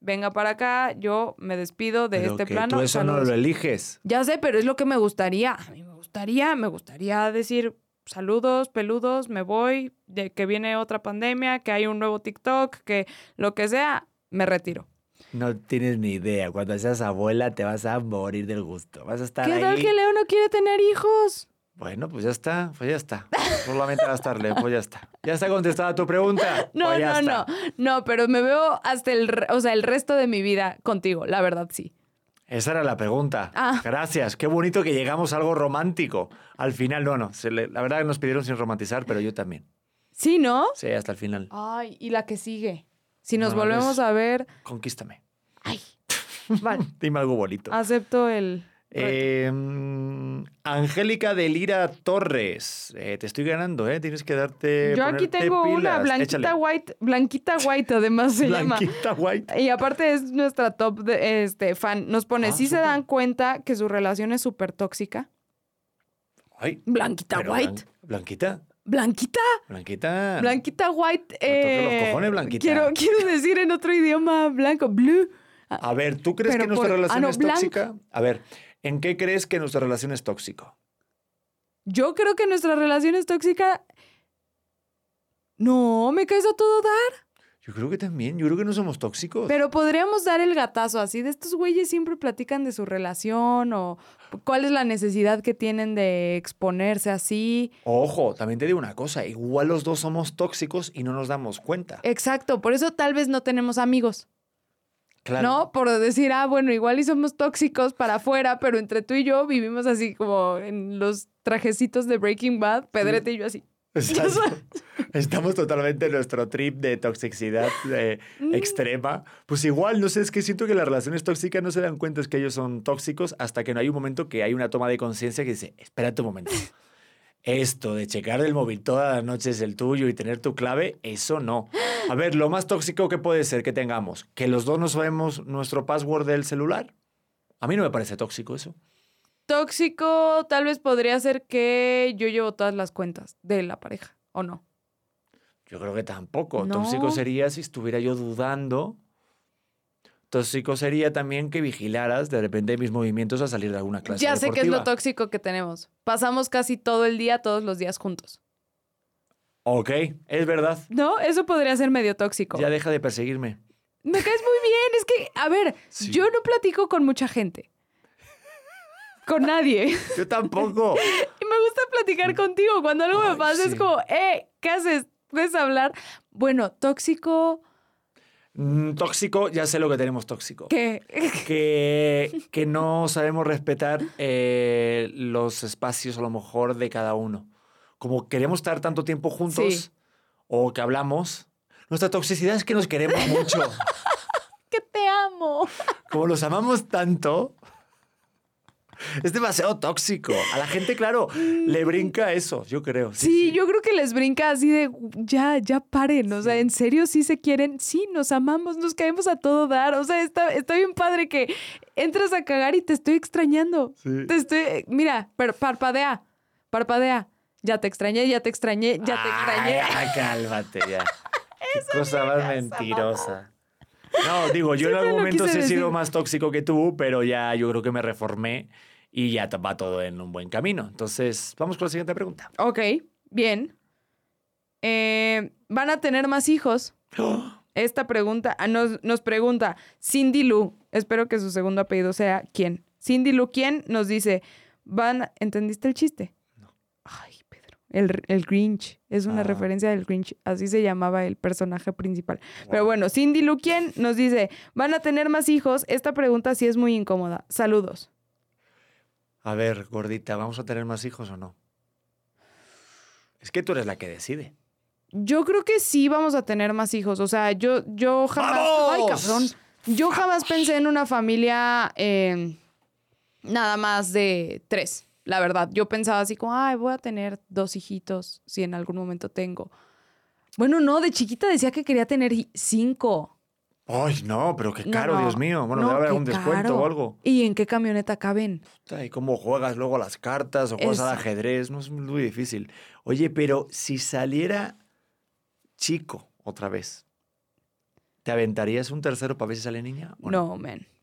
venga para acá, yo me despido de Pero este que plano. tú eso no saludos". lo eliges. Ya sé, pero es lo que me gustaría. A mí me gustaría, me gustaría decir saludos, peludos, me voy, de que viene otra pandemia, que hay un nuevo TikTok, que lo que sea, me retiro. No tienes ni idea. Cuando seas abuela te vas a morir del gusto. Vas a estar ¿Qué tal ahí. que Leo no quiere tener hijos? Bueno, pues ya está, pues ya está. Solamente gastarle, pues ya está. Ya está contestada tu pregunta. No, Pues no, no. está. No, pero me veo hasta el, o sea, el resto de mi vida contigo, la verdad sí. Esa era la pregunta. Ah. Gracias. Qué bonito que llegamos a algo romántico. Al final, no, no. se le- la verdad que nos pidieron sin romantizar, pero yo también. ¿Sí, no? Sí, hasta el final. Ay, y la que sigue. Si nos No, volvemos a ver, Conquístame. ay. Vale, Dime algo bonito. acepto el. Eh, mm, Angélica de Lira Torres. Eh, te estoy ganando, ¿eh? Tienes que darte. Yo aquí tengo una blanquita Échale. white, blanquita white además se llama. Blanquita White. Y aparte es nuestra top de, este, fan. Nos pone, Ah, ¿sí se dan cuenta que su relación es súper tóxica? Ay, Blanquita white. blan- Blanquita. Blanquita. Blanquita. Blanquita white. Los eh, cojones, Blanquita. Quiero, quiero decir en otro idioma blanco, blue. A ver, ¿tú crees Pero que nuestra por- relación ah, no, es tóxica? A ver, ¿en qué crees que nuestra relación es tóxico? Yo creo que nuestra relación es tóxica. No, me caes a todo dar. Yo creo que también. Yo creo que no somos tóxicos. Pero podríamos dar el gatazo así de estos güeyes siempre platican de su relación o cuál es la necesidad que tienen de exponerse así. Ojo, también te digo una cosa. Igual los dos somos tóxicos y no nos damos cuenta. Exacto, por eso tal vez no tenemos amigos, Claro. ¿no? Por decir, ah, bueno, igual y somos tóxicos para afuera, pero entre tú y yo vivimos así como en los trajecitos de Breaking Bad, Pedrete y yo así. Exacto. Estamos totalmente en nuestro trip de toxicidad eh, Mm. extrema. Pues igual, no sé, es que siento que las relaciones tóxicas no se dan cuenta es que ellos son tóxicos hasta que no hay un momento que hay una toma de conciencia que dice, espérate un momento. Esto de checar el móvil todas las noches el tuyo y tener tu clave, eso no. A ver, lo más tóxico que puede ser que tengamos, que los dos no sabemos nuestro password del celular. A mí no me parece tóxico eso. Tóxico tal vez podría ser que yo llevo todas las cuentas de la pareja, ¿o no? Yo creo que tampoco. No. Tóxico sería si estuviera yo dudando. Tóxico sería también que vigilaras de repente mis movimientos a salir de alguna clase ya sé que es lo tóxico que tenemos. Pasamos casi todo el día, todos los días juntos. Ok, es verdad. ¿No? Eso podría ser medio tóxico. Ya deja de perseguirme. Me caes muy bien. Es que, a ver, Sí. yo no platico con mucha gente. Con nadie. Y Yo tampoco. me gusta platicar contigo. Cuando algo me pasa es como, eh, ¿qué haces? ¿Puedes hablar? Bueno, tóxico, tóxico, ya sé lo que tenemos tóxico. ¿qué? Que, que no sabemos respetar eh, los espacios a lo mejor de cada uno. Como queremos estar tanto tiempo juntos Sí. o que hablamos. Nuestra toxicidad es que nos queremos mucho. que te amo. Como los amamos tanto, es demasiado tóxico. A la gente, claro, le brinca eso, yo creo. Sí, yo creo que les brinca así de ya, ya paren. O sea, en serio sí se quieren. Sí, nos amamos, nos caemos a todo dar. O sea, está, está bien padre que entras a cagar y te estoy extrañando. Sí. Te estoy. Mira, parpadea. Parpadea. Ya te extrañé, ya te extrañé, ya te extrañé. Ay, cálmate ya. Qué cosa más mentirosa. No, digo, yo en algún momento he sido más tóxico que tú, pero ya yo creo que me reformé y ya va todo en un buen camino. Entonces, vamos con la siguiente pregunta. Ok, bien. Eh, ¿Van a tener más hijos? Esta pregunta ah, nos, nos pregunta Cindy Lu. Espero que su segundo apellido sea quién. Cindy Lu, ¿quién? Nos dice, van, ¿entendiste el chiste? El, el Grinch. Es una Ah. referencia del Grinch. Así se llamaba el personaje principal. Pero bueno, Cindy Lu, ¿quién? Nos dice, ¿van a tener más hijos? Esta pregunta sí es muy incómoda. Saludos. A ver, gordita, ¿vamos a tener más hijos o no? Es que tú eres la que decide. Yo creo que sí vamos a tener más hijos. O sea, yo, yo jamás. Ay, cabrón. Yo jamás pensé en una familia eh, nada más de tres. La verdad, yo pensaba así como, ay, voy a tener dos hijitos si en algún momento tengo. Bueno, no, de chiquita decía que quería tener cinco. Ay, no, pero qué No, caro, no. Dios mío. Bueno, No, debe haber algún descuento caro. o algo. ¿Y en qué camioneta caben? Puta, ¿Y cómo juegas luego las cartas o juegas al Eso. ajedrez? No es muy difícil. Oye, pero si saliera chico otra vez, ¿te aventarías un tercero para ver si sale niña? o No, man. ¿Por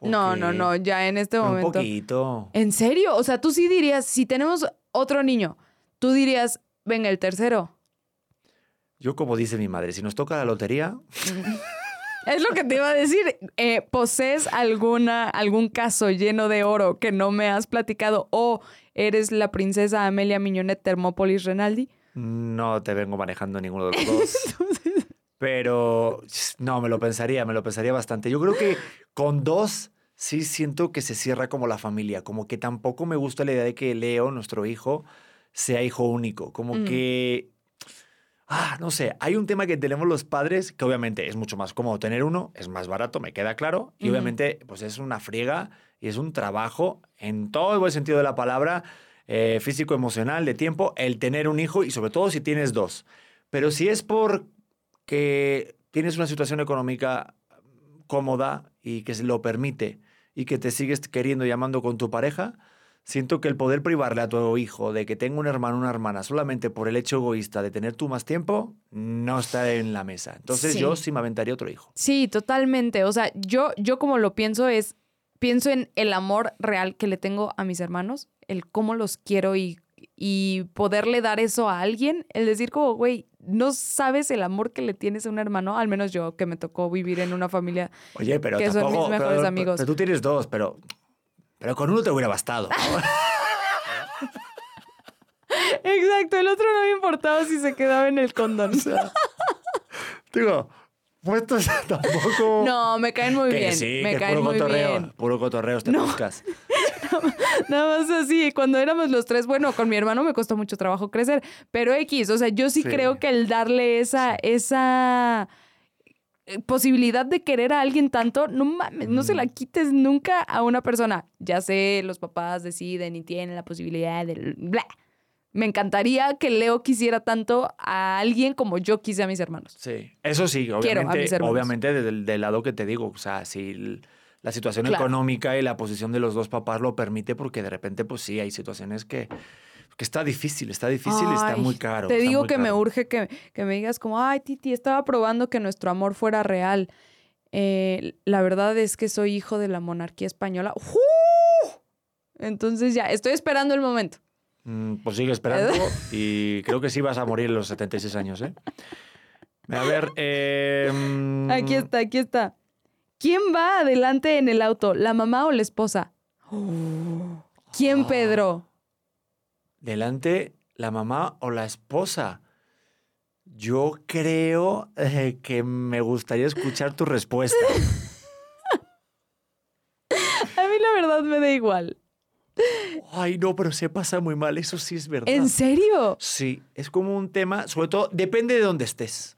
No, no, no, ya en este Pero Un momento. poquito. ¿En serio? O sea, tú sí dirías, si tenemos otro niño, tú dirías, venga, el tercero. Yo, como dice mi madre, si nos toca la lotería, Es lo que te iba a decir. Eh, ¿Posees alguna, algún caso lleno de oro que no me has platicado? ¿O eres la princesa Amelia Miñonet Termópolis Renaldi? No te vengo manejando ninguno de los dos. Pero no, me lo pensaría, me lo pensaría bastante. Yo creo que con dos sí siento que se cierra como la familia. Como que tampoco me gusta la idea de que Leo, nuestro hijo, sea hijo único. Como Mm. que. Ah, no sé, hay un tema que tenemos los padres que obviamente es mucho más cómodo tener uno, es más barato, me queda claro, y obviamente pues es una friega y es un trabajo en todo el buen sentido de la palabra, eh, físico, emocional, de tiempo, el tener un hijo y sobre todo si tienes dos. Pero si es porque tienes una situación económica cómoda y que se lo permite y que te sigues queriendo y amando con tu pareja, siento que el poder privarle a tu hijo de que tenga un hermano o una hermana solamente por el hecho egoísta de tener tú más tiempo, no está en la mesa. Entonces Sí. yo sí me aventaría otro hijo. Sí, totalmente. O sea, yo, yo como lo pienso es, pienso en el amor real que le tengo a mis hermanos, el cómo los quiero y, y poderle dar eso a alguien, el decir como, güey, no sabes el amor que le tienes a un hermano, al menos yo que me tocó vivir en una familia. Oye, pero Que son tampoco... mis mejores pero- amigos. pero tú tienes dos, pero... Pero con uno te hubiera bastado. Exacto, el otro no me importaba si se quedaba en el condón. Digo, puestos tampoco... No, me caen muy que bien. sí, me que caen puro muy cotorreo. bien. Puro cotorreo, te No. buscas. Nada más así, cuando éramos los tres, bueno, con mi hermano me costó mucho trabajo crecer, pero X, o sea, yo sí, Sí. creo que el darle esa, esa eh, posibilidad de querer a alguien tanto, no mames, no se la quites nunca a una persona. Ya sé, los papás deciden y tienen la posibilidad de... Bla. Me encantaría que Leo quisiera tanto a alguien como yo quise a mis hermanos. Sí, eso sí, obviamente, obviamente del, del lado que te digo, o sea, si la situación Claro. económica y la posición de los dos papás lo permite, porque de repente, pues sí, hay situaciones que, que está difícil, está difícil y está Ay, muy caro. Te digo que me urge que, que me digas como, ay, Titi, estaba probando que nuestro amor fuera real. Eh, la verdad es que soy hijo de la monarquía española. ¡Jú! Entonces ya, estoy esperando el momento. Mm, pues sigue esperando y creo que sí vas a morir a los 76 años, ¿eh? A ver, eh, mm, Aquí está, aquí está. ¿Quién va adelante en el auto, la mamá o la esposa? ¿Quién, Ah. Pedro? Delante, la mamá o la esposa. Yo creo eh, que me gustaría escuchar tu respuesta. A mí la verdad me da igual. Ay, no, pero se pasa muy mal, eso sí es verdad. ¿En serio? Sí, es como un tema, sobre todo, depende de dónde estés.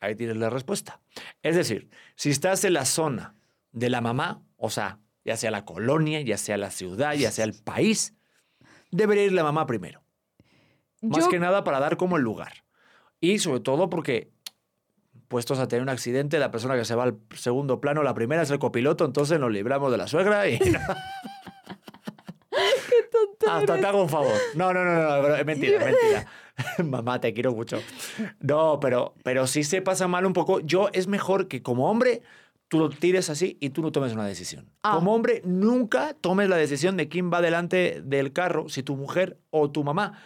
Ahí tienes la respuesta. Es decir, si estás en la zona de la mamá, o sea, ya sea la colonia, ya sea la ciudad, ya sea el país, debería ir la mamá primero. Más Yo- que nada para dar como el lugar. Y sobre todo porque, puestos a tener un accidente, la persona que se va al segundo plano, la primera es el copiloto, entonces nos libramos de la suegra y... Hasta te hago un favor. No, no, no, no, es mentira, es mentira. Mamá, te quiero mucho. No, pero, pero sí se pasa mal un poco. Yo es mejor que como hombre tú lo tires así y tú no tomes una decisión. Ah. Como hombre, nunca tomes la decisión de quién va delante del carro, si tu mujer o tu mamá,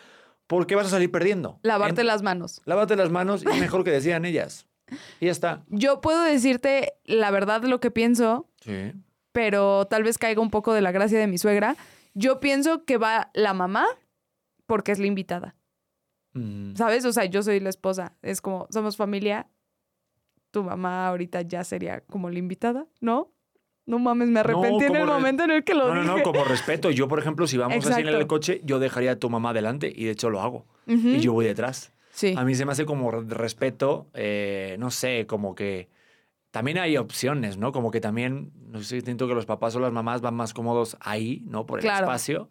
porque vas a salir perdiendo. Lavarte En- las manos. Lávate las manos y es mejor que decidan ellas. Y ya está. Yo puedo decirte la verdad de lo que pienso, Sí. pero tal vez caiga un poco de la gracia de mi suegra. Yo pienso que va la mamá porque es la invitada, Mm. ¿sabes? O sea, yo soy la esposa, es como, somos familia, tu mamá ahorita ya sería como la invitada, ¿no? No mames, me arrepentí en el momento en el que lo No, no, dije. no, como respeto. Yo, por ejemplo, si vamos así en el Exacto. coche, yo dejaría a tu mamá delante y de hecho lo hago. Ujú. Y yo voy detrás. Sí. A mí se me hace como re- respeto, eh, no sé, como que también hay opciones, ¿no? Como que también, no sé, siento que los papás o las mamás van más cómodos ahí, ¿no? Por el Claro. espacio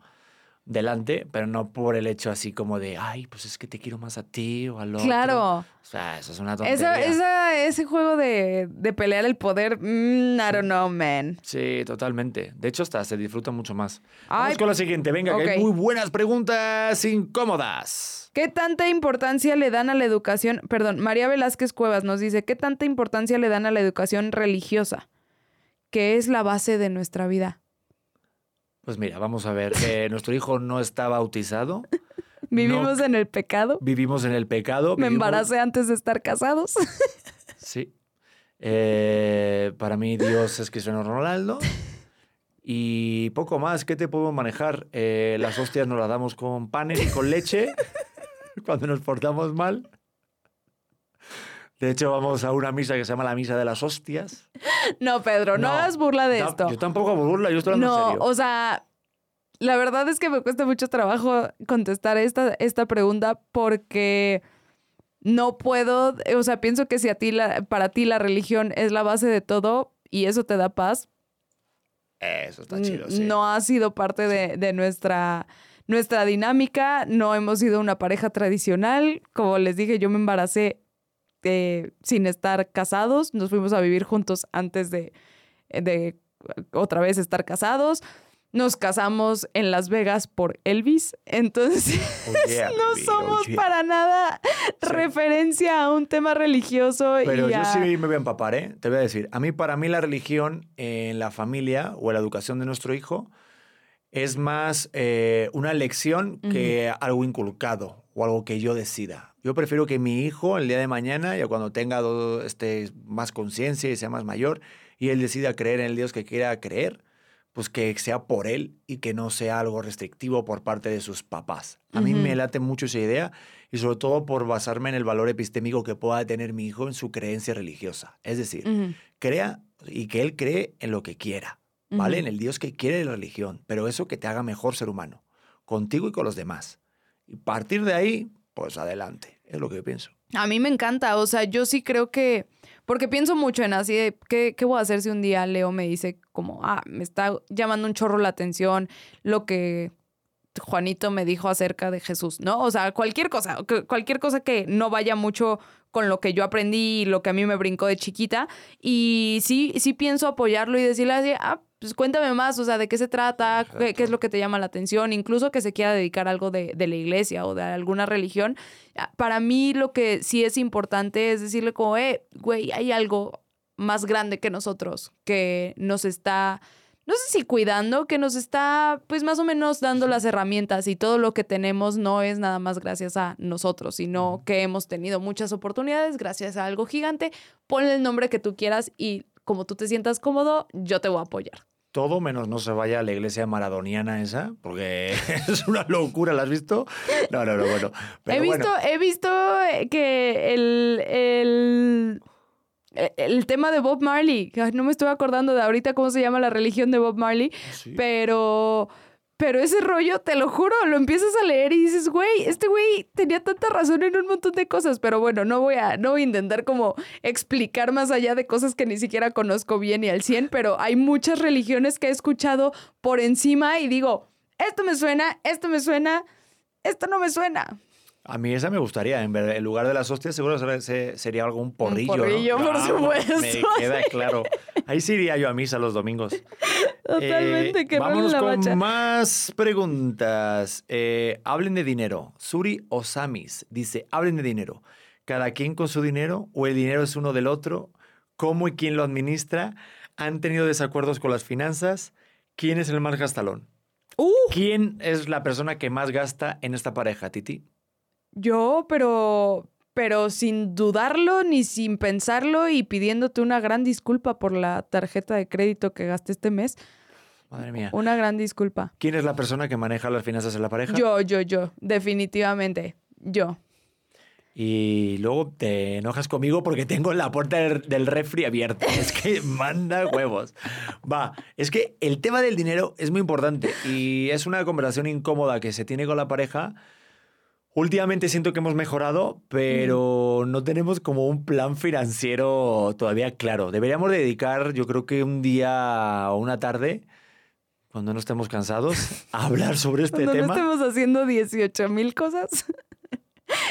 delante, pero no por el hecho así como de, ay, pues es que te quiero más a ti o al otro. Claro. O sea, eso es una tontería. Esa, esa, ese juego de, de pelear el poder, mm, I don't know, man. Sí, totalmente. De hecho, hasta se disfruta mucho más. Ay, Vamos con la siguiente. Venga, que hay muy buenas preguntas incómodas. ¿Qué tanta importancia le dan a la educación? Perdón, María Velázquez Cuevas nos dice, ¿qué tanta importancia le dan a la educación religiosa? Que es la base de nuestra vida. Pues mira, vamos a ver. Eh, nuestro hijo no está bautizado. Vivimos No- en el pecado. Vivimos en el pecado. Me vivimos- embaracé antes de estar casados. Sí. Eh, para mí Dios es Cristiano Ronaldo. Y poco más, ¿qué te puedo manejar? Eh, las hostias nos las damos con panes y con leche cuando nos portamos mal. De hecho, vamos a una misa que se llama la misa de las hostias. No, Pedro, no, No, hagas burla de esto. Yo tampoco hago burla, yo estoy hablando en No, serio. o sea, la verdad es que me cuesta mucho trabajo contestar esta, esta pregunta porque no puedo, o sea, pienso que si a ti la- para ti la religión es la base de todo y eso te da paz, Eso está chido, sí. No ha sido parte de, de nuestra, nuestra dinámica, no hemos sido una pareja tradicional, como les dije, yo me embaracé eh, sin estar casados, nos fuimos a vivir juntos antes de, de otra vez estar casados. Nos casamos en Las Vegas por Elvis, entonces Oh, yeah, no baby, oh, somos yeah. para nada referencia a un tema religioso. Pero y yo a- sí me voy a empapar, ¿eh? Te voy a decir, a mí, para mí, la religión en la familia o en la educación de nuestro hijo es más eh, una lección que algo inculcado o algo que yo decida. Yo prefiero que mi hijo, el día de mañana, ya cuando tenga este, más conciencia y sea más mayor, y él decida creer en el Dios que quiera creer, pues que sea por él y que no sea algo restrictivo por parte de sus papás. A mí me late mucho esa idea y sobre todo por basarme en el valor epistémico que pueda tener mi hijo en su creencia religiosa. Es decir, crea y que él cree en lo que quiera, ¿vale? En el Dios que quiere la religión, pero eso que te haga mejor ser humano, contigo y con los demás. Y partir de ahí, pues adelante, es lo que yo pienso. A mí me encanta, o sea, yo sí creo que, porque pienso mucho en así de, ¿qué, qué voy a hacer si un día Leo me dice como, ah, me está llamando un chorro la atención lo que Juanito me dijo acerca de Jesús, ¿no? O sea, cualquier cosa, cualquier cosa que no vaya mucho con lo que yo aprendí y lo que a mí me brincó de chiquita. Y sí, sí pienso apoyarlo y decirle así, ah, pues cuéntame más, o sea, de qué se trata, qué, qué es lo que te llama la atención, incluso que se quiera dedicar a algo de, de la iglesia o de alguna religión. Ah, Para mí lo que sí es importante es decirle como, eh, güey, hay algo más grande que nosotros que nos está no sé si cuidando, que nos está pues más o menos dando las herramientas y todo lo que tenemos no es nada más gracias a nosotros, sino que hemos tenido muchas oportunidades gracias a algo gigante. Ponle el nombre que tú quieras y como tú te sientas cómodo, yo te voy a apoyar. Todo menos no se vaya a la iglesia maradoniana esa, porque es una locura, ¿la has visto? No, no, no, bueno. Pero he visto, bueno, he visto que el, el, el tema de Bob Marley, no me estoy acordando de ahorita cómo se llama la religión de Bob Marley, sí. Pero, pero ese rollo, te lo juro, lo empiezas a leer y dices, güey, este güey tenía tanta razón en un montón de cosas. Pero bueno, no voy a, no intentar como explicar más allá de cosas que ni siquiera conozco bien y al 100, pero hay muchas religiones que he escuchado por encima y digo, esto me suena, esto me suena, esto no me suena. A mí esa me gustaría, en, ver- en lugar de las hostias seguro ser- se- sería algo un porrillo. ¿no? porrillo, por Ah, supuesto. Me queda claro. Ahí sí iría yo a misa los domingos. Totalmente, Eh, que Vámonos la con bacha. más preguntas. Eh, hablen de dinero. Suri Osamis dice, hablen de dinero. Cada quien con su dinero o el dinero es uno del otro. ¿Cómo y quién lo administra? ¿Han tenido desacuerdos con las finanzas? ¿Quién es el más gastalón? Uh, ¿Quién es la persona que más gasta en esta pareja, Titi? Yo, pero, pero sin dudarlo ni sin pensarlo y pidiéndote una gran disculpa por la tarjeta de crédito que gasté este mes. Madre mía. Una gran disculpa. ¿Quién es la persona que maneja las finanzas en la pareja? Yo, yo, yo, definitivamente. Yo. Y luego te enojas conmigo porque tengo la puerta del, del refri abierta. Es que manda huevos. Va, es que el tema del dinero es muy importante y es una conversación incómoda que se tiene con la pareja. Últimamente siento que hemos mejorado, pero no tenemos como un plan financiero todavía claro. Deberíamos dedicar, yo creo que un día o una tarde, cuando no estemos cansados, a hablar sobre este Cuando tema. no estemos haciendo 18 mil cosas.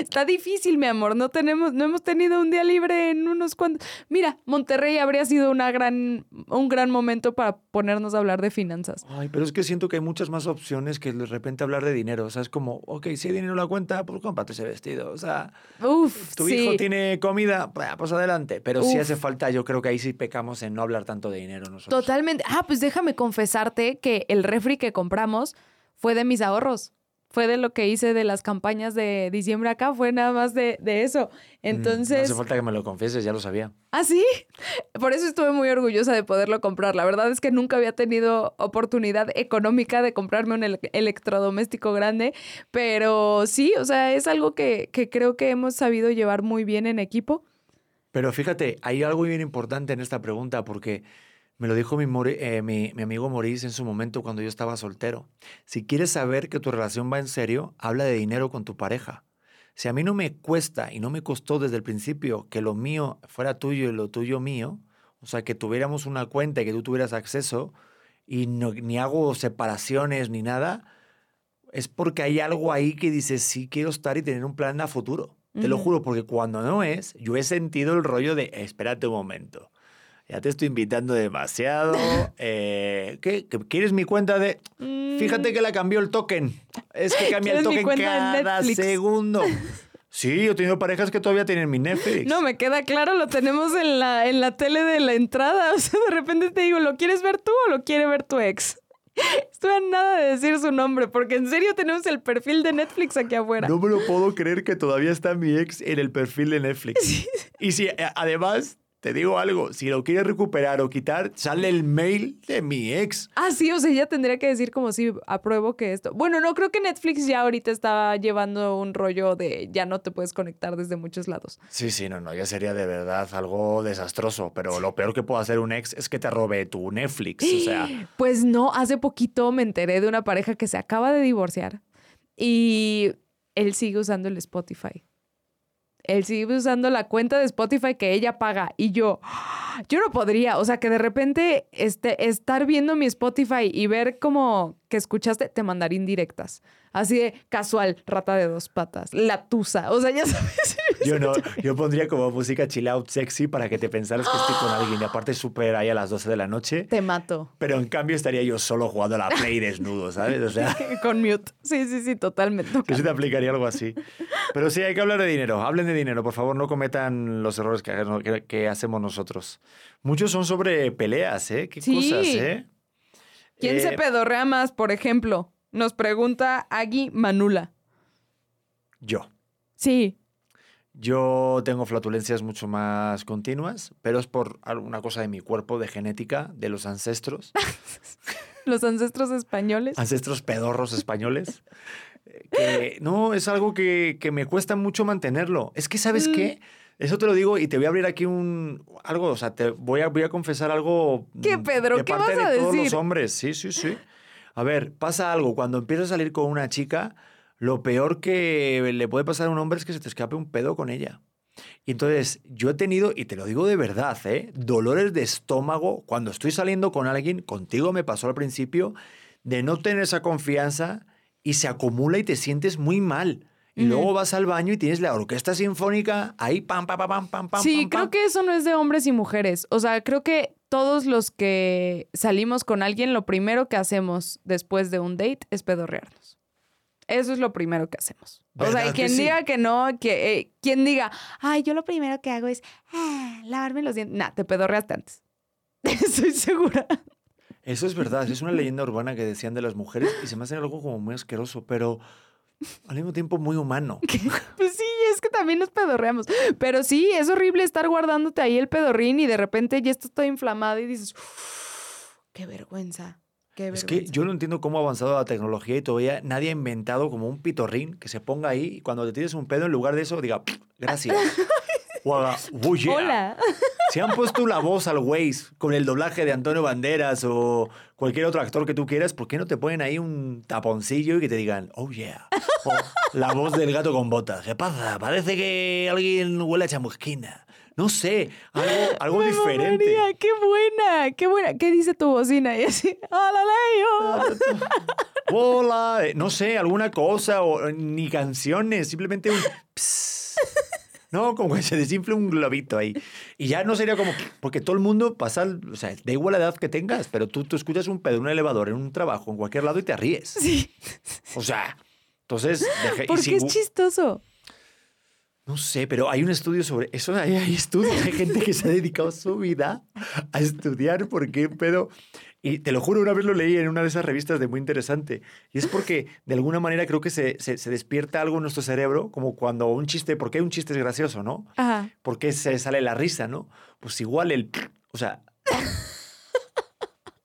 Está difícil, mi amor. No tenemos, no hemos tenido un día libre en unos cuantos. Mira, Monterrey habría sido una gran, un gran momento para ponernos a hablar de finanzas. Ay, pero es que siento que hay muchas más opciones que de repente hablar de dinero. O sea, es como, ok, si hay dinero en la cuenta, pues cómprate ese vestido. O sea, Uf, tu sí. hijo tiene comida, pues adelante. Pero si hace falta, yo creo que ahí sí pecamos en no hablar tanto de dinero nosotros. Totalmente. Ah, pues déjame confesarte que el refri que compramos fue de mis ahorros. Fue de lo que hice de las campañas de diciembre acá, fue nada más de, de eso. Mm, No Entonces... hace falta que me lo confieses, ya lo sabía. ¿Ah, sí? Por eso estuve muy orgullosa de poderlo comprar. La verdad es que nunca había tenido oportunidad económica de comprarme un ele- electrodoméstico grande, pero sí, o sea, es algo que, que creo que hemos sabido llevar muy bien en equipo. Pero fíjate, hay algo bien importante en esta pregunta porque me lo dijo mi, Mori- eh, mi, mi amigo Maurice en su momento cuando yo estaba soltero. Si quieres saber que tu relación va en serio, habla de dinero con tu pareja. Si a mí no me cuesta y no me costó desde el principio que lo mío fuera tuyo y lo tuyo mío, o sea, que tuviéramos una cuenta y que tú tuvieras acceso y no- ni hago separaciones ni nada, es porque hay algo ahí que dices, sí quiero estar y tener un plan a futuro. Te lo juro, porque cuando no es, yo he sentido el rollo de, espérate un momento, ya te estoy invitando demasiado. eh, ¿qué? ¿Que ¿Quieres mi cuenta de...? Fíjate que la cambió el token. Es que cambia el Mm. ¿Quieres mi token cada segundo. Sí, yo he tenido parejas que todavía tienen mi Netflix. No, me queda claro, lo tenemos en la, en la tele de la entrada. O sea, de repente te digo, ¿lo quieres ver tú o lo quiere ver tu ex? Estoy a nada de decir su nombre, porque en serio tenemos el perfil de Netflix aquí afuera. No me lo puedo creer que todavía está mi ex en el perfil de Netflix. Y si eh, además, te digo algo, si lo quieres recuperar o quitar, sale el mail de mi ex. Ah, sí, o sea, ella tendría que decir como si apruebo que esto. Bueno, no, creo que Netflix ya ahorita está llevando un rollo de ya no te puedes conectar desde muchos lados. Sí, sí, no, no, ya sería de verdad algo desastroso, pero lo peor que puede hacer un ex es que te robe tu Netflix, o sea, Pues no, hace poquito me enteré de una pareja que se acaba de divorciar y él sigue usando el Spotify. Él sigue usando la cuenta de Spotify que ella paga. Y yo, yo no podría, o sea, que de repente este, estar viendo mi Spotify y ver como que escuchaste, te mandaría indirectas. Así de casual, rata de dos patas, la tusa, o sea, ya sabes. yo no, yo pondría como música chill out sexy para que te pensaras que estoy con alguien y aparte súper ahí a las 12 de la noche, Te mato. pero en cambio estaría yo solo jugando a la Play desnudo, ¿sabes? O sea, Con mute. Sí, sí, sí, totalmente. que sí te aplicaría algo así. Pero sí, hay que hablar de dinero. Hablen de dinero, por favor, no cometan los errores que, que- que hacemos nosotros. Muchos son sobre peleas, ¿eh? ¿Qué Sí. cosas, eh? ¿Quién se Eh, pedorrea más, por ejemplo? Nos pregunta Agui Manula. Yo. Sí. Yo tengo flatulencias mucho más continuas, pero es por alguna cosa de mi cuerpo, de genética, de los ancestros, Los ancestros españoles. ancestros pedorros españoles. eh, Que no, es algo que, que me cuesta mucho mantenerlo. Es que, ¿sabes Mm. qué? Eso te lo digo y te voy a abrir aquí un algo, o sea, te voy a, voy a confesar algo ¿Qué, mm, Pedro? de ¿Qué parte vas a de todos decir? los hombres. Sí, sí, sí. A ver, pasa algo. Cuando empiezas a salir con una chica, lo peor que le puede pasar a un hombre es que se te escape un pedo con ella. Y entonces, yo he tenido, y te lo digo de verdad, ¿eh? dolores de estómago cuando estoy saliendo con alguien, contigo me pasó al principio, de no tener esa confianza y se acumula y te sientes muy mal. Y luego vas al baño y tienes la orquesta sinfónica ahí, pam, pam, pam, pam, pam, pam. sí, pam, creo pam. que eso no es de hombres y mujeres. O sea, creo que todos los que salimos con alguien, lo primero que hacemos después de un date es pedorrearnos. Eso es lo primero que hacemos. O sea, ¿Verdad y que quien sí? diga que no, que eh, quien diga, ay, yo lo primero que hago es ah, lavarme los dientes. Nah, te pedorreaste antes. Estoy segura. Eso es verdad, es una leyenda urbana que decían de las mujeres y se me hace algo como muy asqueroso, pero al mismo tiempo muy humano. Pues sí, es que también nos pedorreamos. Pero sí, es horrible estar guardándote ahí el pedorrín y de repente ya estás todo inflamado y dices, "Uf, qué vergüenza. Qué Es que yo no entiendo cómo ha avanzado la tecnología y todavía nadie ha inventado como un pitorrín que se ponga ahí y cuando te tires un pedo en lugar de eso diga gracias. O "Oh, yeah". Hola. Si han puesto la voz al Waze con el doblaje de Antonio Banderas o cualquier otro actor que tú quieras, ¿por qué no te ponen ahí un taponcillo y que te digan, oh yeah? O la voz del gato con botas. ¿Qué pasa? Parece que alguien huele a chamusquina. No sé, algo, algo Me diferente. mamaría, qué buena, qué buena. ¿Qué dice tu bocina? Y así, ¡Hola, Leo! Hola, eh, no sé, alguna cosa o ni canciones, simplemente un ps. No, como que se desinfla un globito ahí. Y ya no sería como, porque todo el mundo pasa, o sea, da igual la edad que tengas, pero tú, tú escuchas un pedo en un elevador, en un trabajo, en cualquier lado y te ríes. Sí, O sea, entonces, deje- porque si es chistoso. No sé, pero hay un estudio sobre eso. Hay, hay estudios, hay gente que se ha dedicado su vida a estudiar por qué pedo. Y te lo juro, una vez lo leí en una de esas revistas de muy interesante. Y es porque de alguna manera creo que se, se, se despierta algo en nuestro cerebro, como cuando un chiste, ¿por qué un chiste es gracioso, no? Ajá. ¿Por qué se sale la risa, no? Pues igual el. O sea.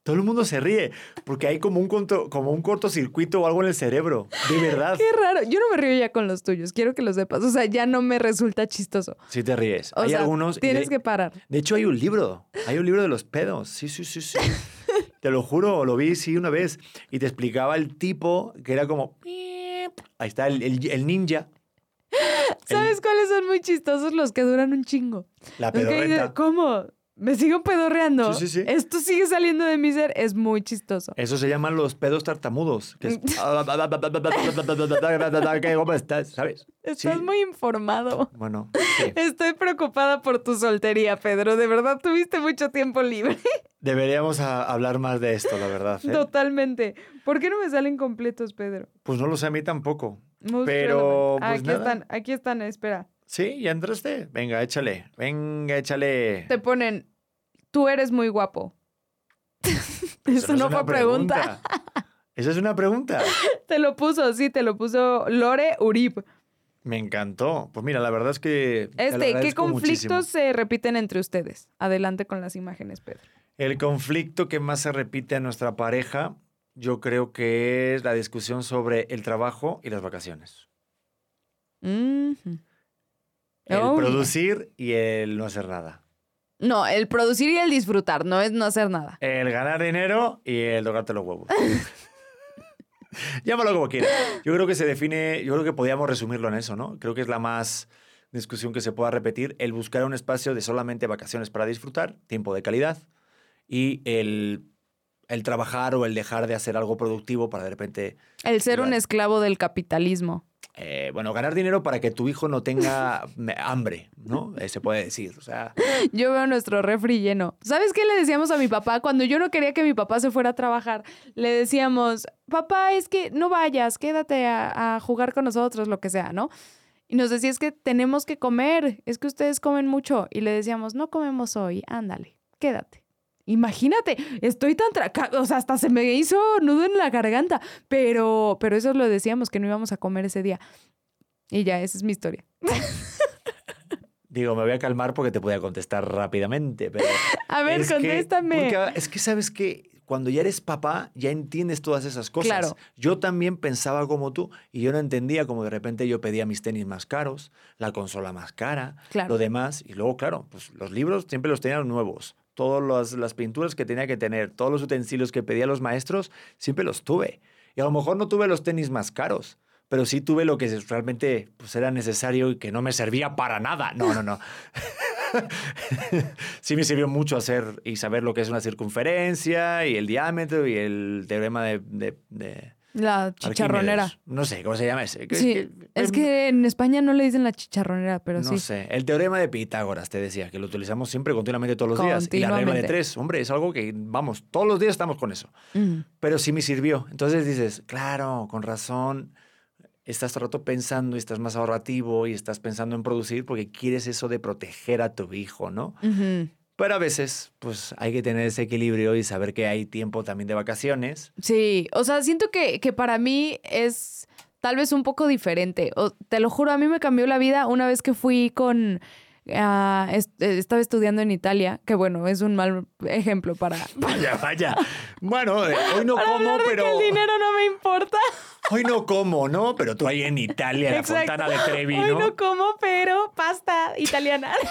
Todo el mundo se ríe porque hay como un, conto- como un cortocircuito o algo en el cerebro. De verdad. Qué raro. Yo no me río ya con los tuyos, quiero que lo sepas. O sea, ya no me resulta chistoso. Si te ríes. O hay sea, algunos. tienes de, que parar. de hecho, hay un libro. Hay un libro de los pedos. Sí, sí, sí, sí. Te lo juro, lo vi sí una vez. Y te explicaba el tipo que era como. Ahí está el, el- el ninja. el- ¿Sabes cuáles son muy chistosos? Los que duran un chingo. la Los que dices, pedorreta. ¿Cómo? ¿Me sigo pedorreando? Sí, sí, sí. Esto sigue saliendo de mi ser. Es muy chistoso. Eso se llaman los pedos tartamudos. Que es... ¿Cómo estás? ¿Sabes? Estás muy informado. Bueno. Estoy preocupada por tu soltería, Pedro. De verdad, tuviste mucho tiempo libre. Deberíamos hablar más de esto, la verdad. ¿eh? Totalmente. ¿Por qué no me salen completos, Pedro? Pues no lo sé a mí tampoco. Most Pero. Ah, pues aquí nada. están, aquí están, espera. Sí, ya entraste. Venga, échale. Venga, échale. Te ponen, tú eres muy guapo. Eso, es no una fue pregunta. Eso es una pregunta. Te lo puso, sí, te lo puso Lore Urib. Me encantó. Pues mira, la verdad es que. Este, ¿qué conflictos muchísimo. se repiten entre ustedes? Adelante con las imágenes, Pedro. El conflicto que más se repite en nuestra pareja, yo creo que es la discusión sobre el trabajo y las vacaciones. El Oh, producir y el no hacer nada. No, el producir y el disfrutar, no es no hacer nada. El ganar dinero y el tocarte los huevos. Llámalo como quieras. Yo creo que se define, yo creo que podíamos resumirlo en eso, ¿no? Creo que es la más discusión que se pueda repetir, el buscar un espacio de solamente vacaciones para disfrutar, tiempo de calidad, y el, el trabajar o el dejar de hacer algo productivo para de repente, El ser un esclavo del capitalismo. eh, bueno, ganar dinero para que tu hijo no tenga hambre, ¿no? Eh, se puede decir. O sea, Yo veo nuestro refri lleno. ¿Sabes qué le decíamos a mi papá? Cuando yo no quería que mi papá se fuera a trabajar, le decíamos, papá, es que no vayas, quédate a, a jugar con nosotros, lo que sea, ¿no? Y nos decía, es que tenemos que comer, es que ustedes comen mucho. Y le decíamos, no comemos hoy, ándale, quédate. Imagínate, estoy tan o sea, hasta se me hizo nudo en la garganta, pero, pero eso lo decíamos que no íbamos a comer ese día. Y ya, esa es mi historia. digo, me voy a calmar porque te podía contestar rápidamente, pero... A ver, Es que- contéstame. porque, es que sabes que cuando ya eres papá, ya entiendes todas esas cosas. Claro. Yo también pensaba como tú y yo no entendía como de repente yo pedía mis tenis más caros, la consola más cara, Claro. lo demás. Y luego, claro, pues los libros siempre los tenían nuevos. Todas las, pinturas que tenía que tener, todos los utensilios que pedía los maestros, siempre los tuve. Y a lo mejor no tuve los tenis más caros, pero sí tuve lo que realmente pues, era necesario y que no me servía para nada. No, no, no. sí me sirvió mucho hacer y saber lo que es una circunferencia y el diámetro y el teorema de La chicharronera. Arquímedes. No sé, ¿cómo se llama ese? Sí, que- es que en España no le dicen la chicharronera, pero no sí. sé. El teorema de Pitágoras, te decía, que lo utilizamos siempre continuamente todos los días. Y la regla de tres, hombre, es algo que, vamos, todos los días estamos con eso. Pero sí me sirvió. Entonces dices, claro, con razón, estás todo el rato pensando y estás más ahorrativo y estás pensando en producir porque quieres eso de proteger a tu hijo, ¿no? Pero a veces, pues hay que tener ese equilibrio y saber que hay tiempo también de vacaciones. Sí, o sea, siento que, que para mí es tal vez un poco diferente. O, te lo juro, a mí me cambió la vida una vez que fui con... ah, est- estaba estudiando en Italia, que bueno, es un mal ejemplo para... Vaya, vaya. Bueno, eh, hoy no para como, de pero... que el dinero no me importa. Hoy no como, ¿no? Pero tú ahí en Italia, en la. Fontana de Trevi, Hoy ¿no? no como, pero pasta italiana.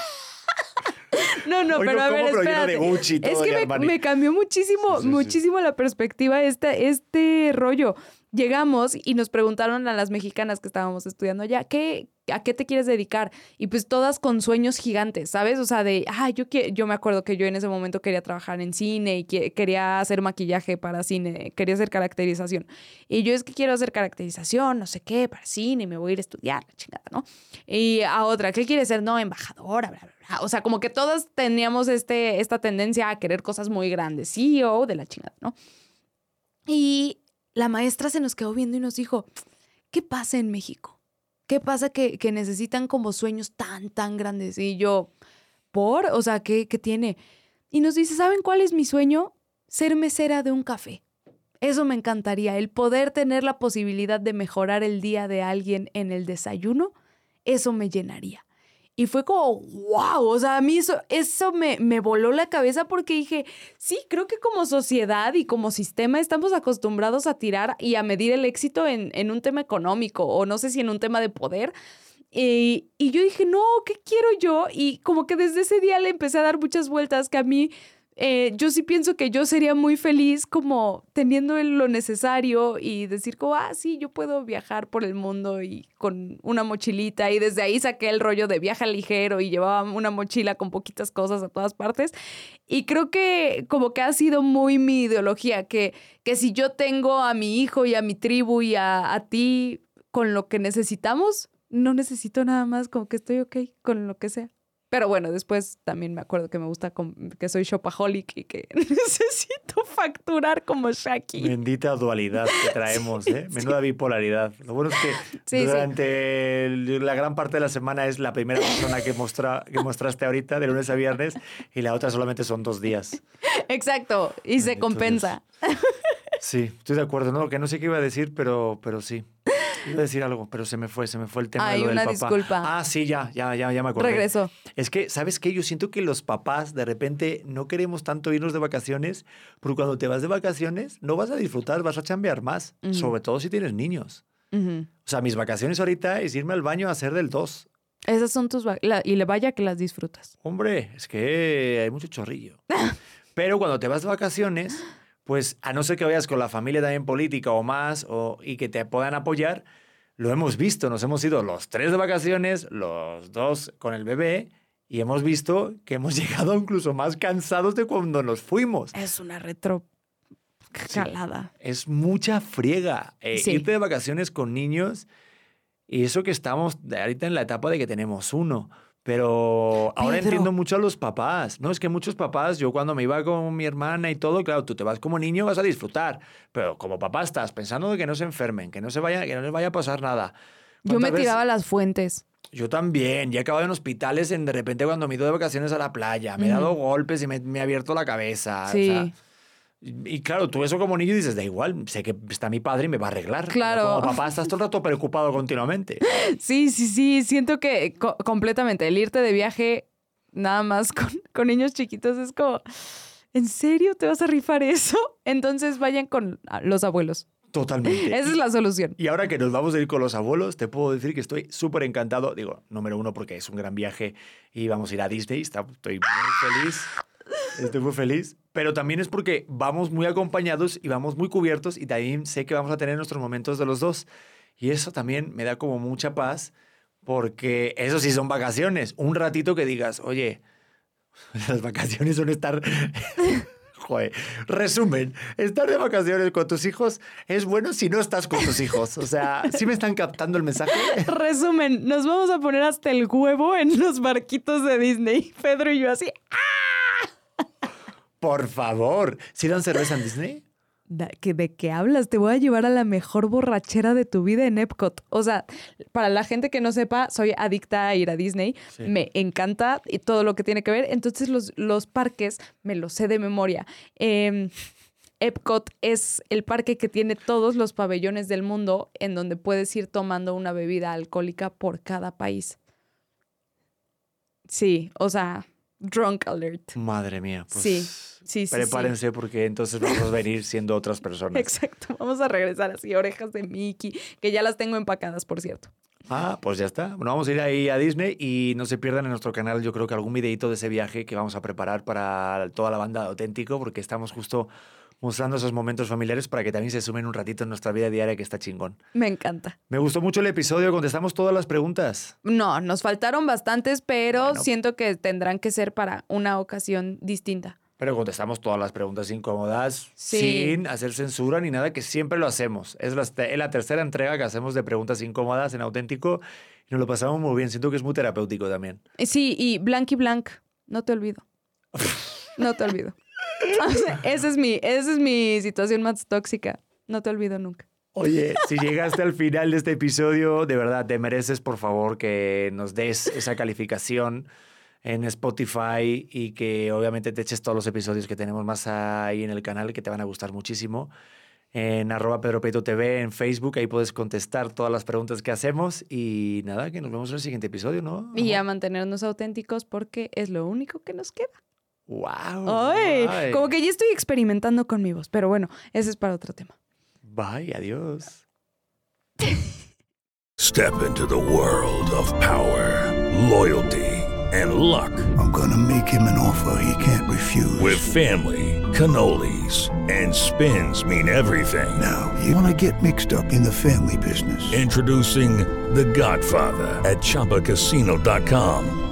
No, no, Hoy pero no a ver, espérate. de Gucci y es que me, cambió muchísimo, Sí, sí, sí. muchísimo la perspectiva este, este rollo. Llegamos y nos preguntaron a las mexicanas que estábamos estudiando ya, ¿qué, ¿a qué te quieres dedicar? Y pues todas con sueños gigantes, ¿sabes? O sea, de, ah, yo, yo me acuerdo que yo en ese momento quería trabajar en cine y que- quería hacer maquillaje para cine, quería hacer caracterización. Y yo es que quiero hacer caracterización, no sé qué, para cine, me voy a ir a estudiar, la chingada, ¿no? Y a otra, ¿qué quiere ser? No, embajadora, bla, bla. O sea, como que todas teníamos este, esta tendencia a querer cosas muy grandes, CEO de la chingada, ¿no? Y la maestra se nos quedó viendo y nos dijo, ¿qué pasa en México? ¿qué pasa que, que necesitan como sueños tan, tan grandes? Y yo, ¿por? O sea, ¿qué, ¿qué tiene? Y nos dice, ¿saben cuál es mi sueño? Ser mesera de un café. Eso me encantaría, el poder tener la posibilidad de mejorar el día de alguien en el desayuno, eso me llenaría. Y fue como, wow, o sea, a mí eso, eso me, me voló la cabeza porque dije, sí, creo que como sociedad y como sistema estamos acostumbrados a tirar y a medir el éxito en, en un tema económico o no sé si en un tema de poder. Y, y yo dije, no, ¿qué quiero yo? Y como que desde ese día le empecé a dar muchas vueltas que a mí eh, yo sí pienso que yo sería muy feliz como teniendo lo necesario y decir como, ah, sí, yo puedo viajar por el mundo y con una mochilita y desde ahí saqué el rollo de viaje ligero y llevaba una mochila con poquitas cosas a todas partes. Y creo que como que ha sido muy mi ideología, que, que si yo tengo a mi hijo y a mi tribu y a, a ti con lo que necesitamos, no necesito nada más, como que estoy ok con lo que sea. Pero bueno, después también me acuerdo que me gusta que soy shopaholic y que necesito facturar como Shaki. Bendita dualidad que traemos, ¿eh? Menuda bipolaridad. Lo bueno es que durante la gran parte de la semana es la primera persona que, mostra, que mostraste ahorita, de lunes a viernes, y la otra solamente son dos días. Exacto, y se compensa. Sí, estoy de acuerdo, ¿no? Que no sé qué iba a decir, pero, pero sí. Iba a decir algo, pero se me fue, se me fue el tema Ay, de lo una del papá. disculpa. Ah, sí, ya, ya, ya, ya me acordé. Regresó. Es que, ¿sabes qué? Yo siento que los papás de repente no queremos tanto irnos de vacaciones, porque cuando te vas de vacaciones no vas a disfrutar, vas a chambear más, sobre todo si tienes niños. O sea, mis vacaciones ahorita es irme al baño a hacer del 2. Esas son tus... y le vaya que las disfrutas. Hombre, es que hay mucho chorrillo. Pero cuando te vas de vacaciones, pues a no ser que vayas con la familia también política o más, o, y que te puedan apoyar, lo hemos visto, nos hemos ido los tres de vacaciones, los dos con el bebé, y hemos visto que hemos llegado incluso más cansados de cuando nos fuimos. Es una retro calada. es mucha friega. Eh, Irte de vacaciones con niños, y eso que estamos ahorita en la etapa de que tenemos uno. Pero ahora entiendo mucho a los papás. No, es que muchos papás, yo cuando me iba con mi hermana y todo, claro, tú te vas como niño, vas a disfrutar. Pero como papá estás pensando de que no se enfermen, que no, se vaya, que no les vaya a pasar nada. Yo me tiraba a las fuentes. Yo también. Ya he acabado en hospitales en de repente cuando me he ido de vacaciones a la playa. Me he dado golpes y me, me, he abierto la cabeza. Sí. O sea, y claro, tú eso como niño dices, da igual, sé que está mi padre y me va a arreglar. Claro. Como papá estás todo el rato preocupado continuamente. Sí, sí, sí, siento que co completamente el irte de viaje nada más con, con, niños chiquitos es como, ¿en serio te vas a rifar eso? Entonces vayan con los abuelos. Totalmente. Esa es la solución. Y ahora que nos vamos a ir con los abuelos, te puedo decir que estoy súper encantado. Digo, número uno, porque es un gran viaje y vamos a ir a Disney. Estoy muy feliz. Estoy muy feliz. Pero también es porque vamos muy acompañados y vamos muy cubiertos y también sé que vamos a tener nuestros momentos de los dos. Y eso también me da como mucha paz porque eso sí son vacaciones. Un ratito que digas, oye, las vacaciones son estar... Joder. Resumen, estar de vacaciones con tus hijos es bueno si no estás con tus hijos. O sea, ¿sí me están captando el mensaje? Resumen, nos vamos a poner hasta el huevo en los barquitos de Disney. Pedro y yo así. ¡ah! Por favor, ¿sí dan cerveza en Disney? ¿De qué hablas? Te voy a llevar a la mejor borrachera de tu vida en Epcot. O sea, para la gente que no sepa, soy adicta a ir a Disney. Sí. Me encanta y todo lo que tiene que ver. Entonces, los, los parques me los sé de memoria. Eh, Epcot es el parque que tiene todos los pabellones del mundo en donde puedes ir tomando una bebida alcohólica por cada país. Sí, o sea, drunk alert. Madre mía. Pues... Sí. Sí, sí, Prepárense sí. porque entonces vamos a venir siendo otras personas. Exacto, vamos a regresar así, orejas de Mickey, que ya las tengo empacadas, por cierto. Ah, pues ya está. Bueno, vamos a ir ahí a Disney y no se pierdan en nuestro canal, yo creo que algún videito de ese viaje que vamos a preparar para toda la banda de auténtico, porque estamos justo mostrando esos momentos familiares para que también se sumen un ratito en nuestra vida diaria que está chingón. Me encanta. Me gustó mucho el episodio, contestamos todas las preguntas. No, nos faltaron bastantes, pero bueno. siento que tendrán que ser para una ocasión distinta. Pero contestamos todas las preguntas incómodas sí. sin hacer censura ni nada, que siempre lo hacemos. Es la, es la, tercera entrega que hacemos de preguntas incómodas en auténtico y nos lo pasamos muy bien. Siento que es muy terapéutico también. Sí, y blank y blank, no te olvido. no te olvido. O sea, esa, es mi, esa es mi situación más tóxica. No te olvido nunca. Oye, si llegaste al final de este episodio, de verdad, te mereces, por favor, que nos des esa calificación en Spotify y que obviamente te eches todos los episodios que tenemos más ahí en el canal que te van a gustar muchísimo. En arroba Pedro Peito TV, en Facebook, ahí puedes contestar todas las preguntas que hacemos y nada, que nos vemos en el siguiente episodio, ¿no? Y a mantenernos auténticos porque es lo único que nos queda. ¡Wow! Ay, como que ya estoy experimentando con mi voz, pero bueno, ese es para otro tema. Bye, adiós. Step into the world of power, loyalty, and luck. I'm gonna make him an offer he can't refuse. With family, cannolis, and spins mean everything. now, you wanna get mixed up in the family business. Introducing The Godfather at ChumbaCasino.com.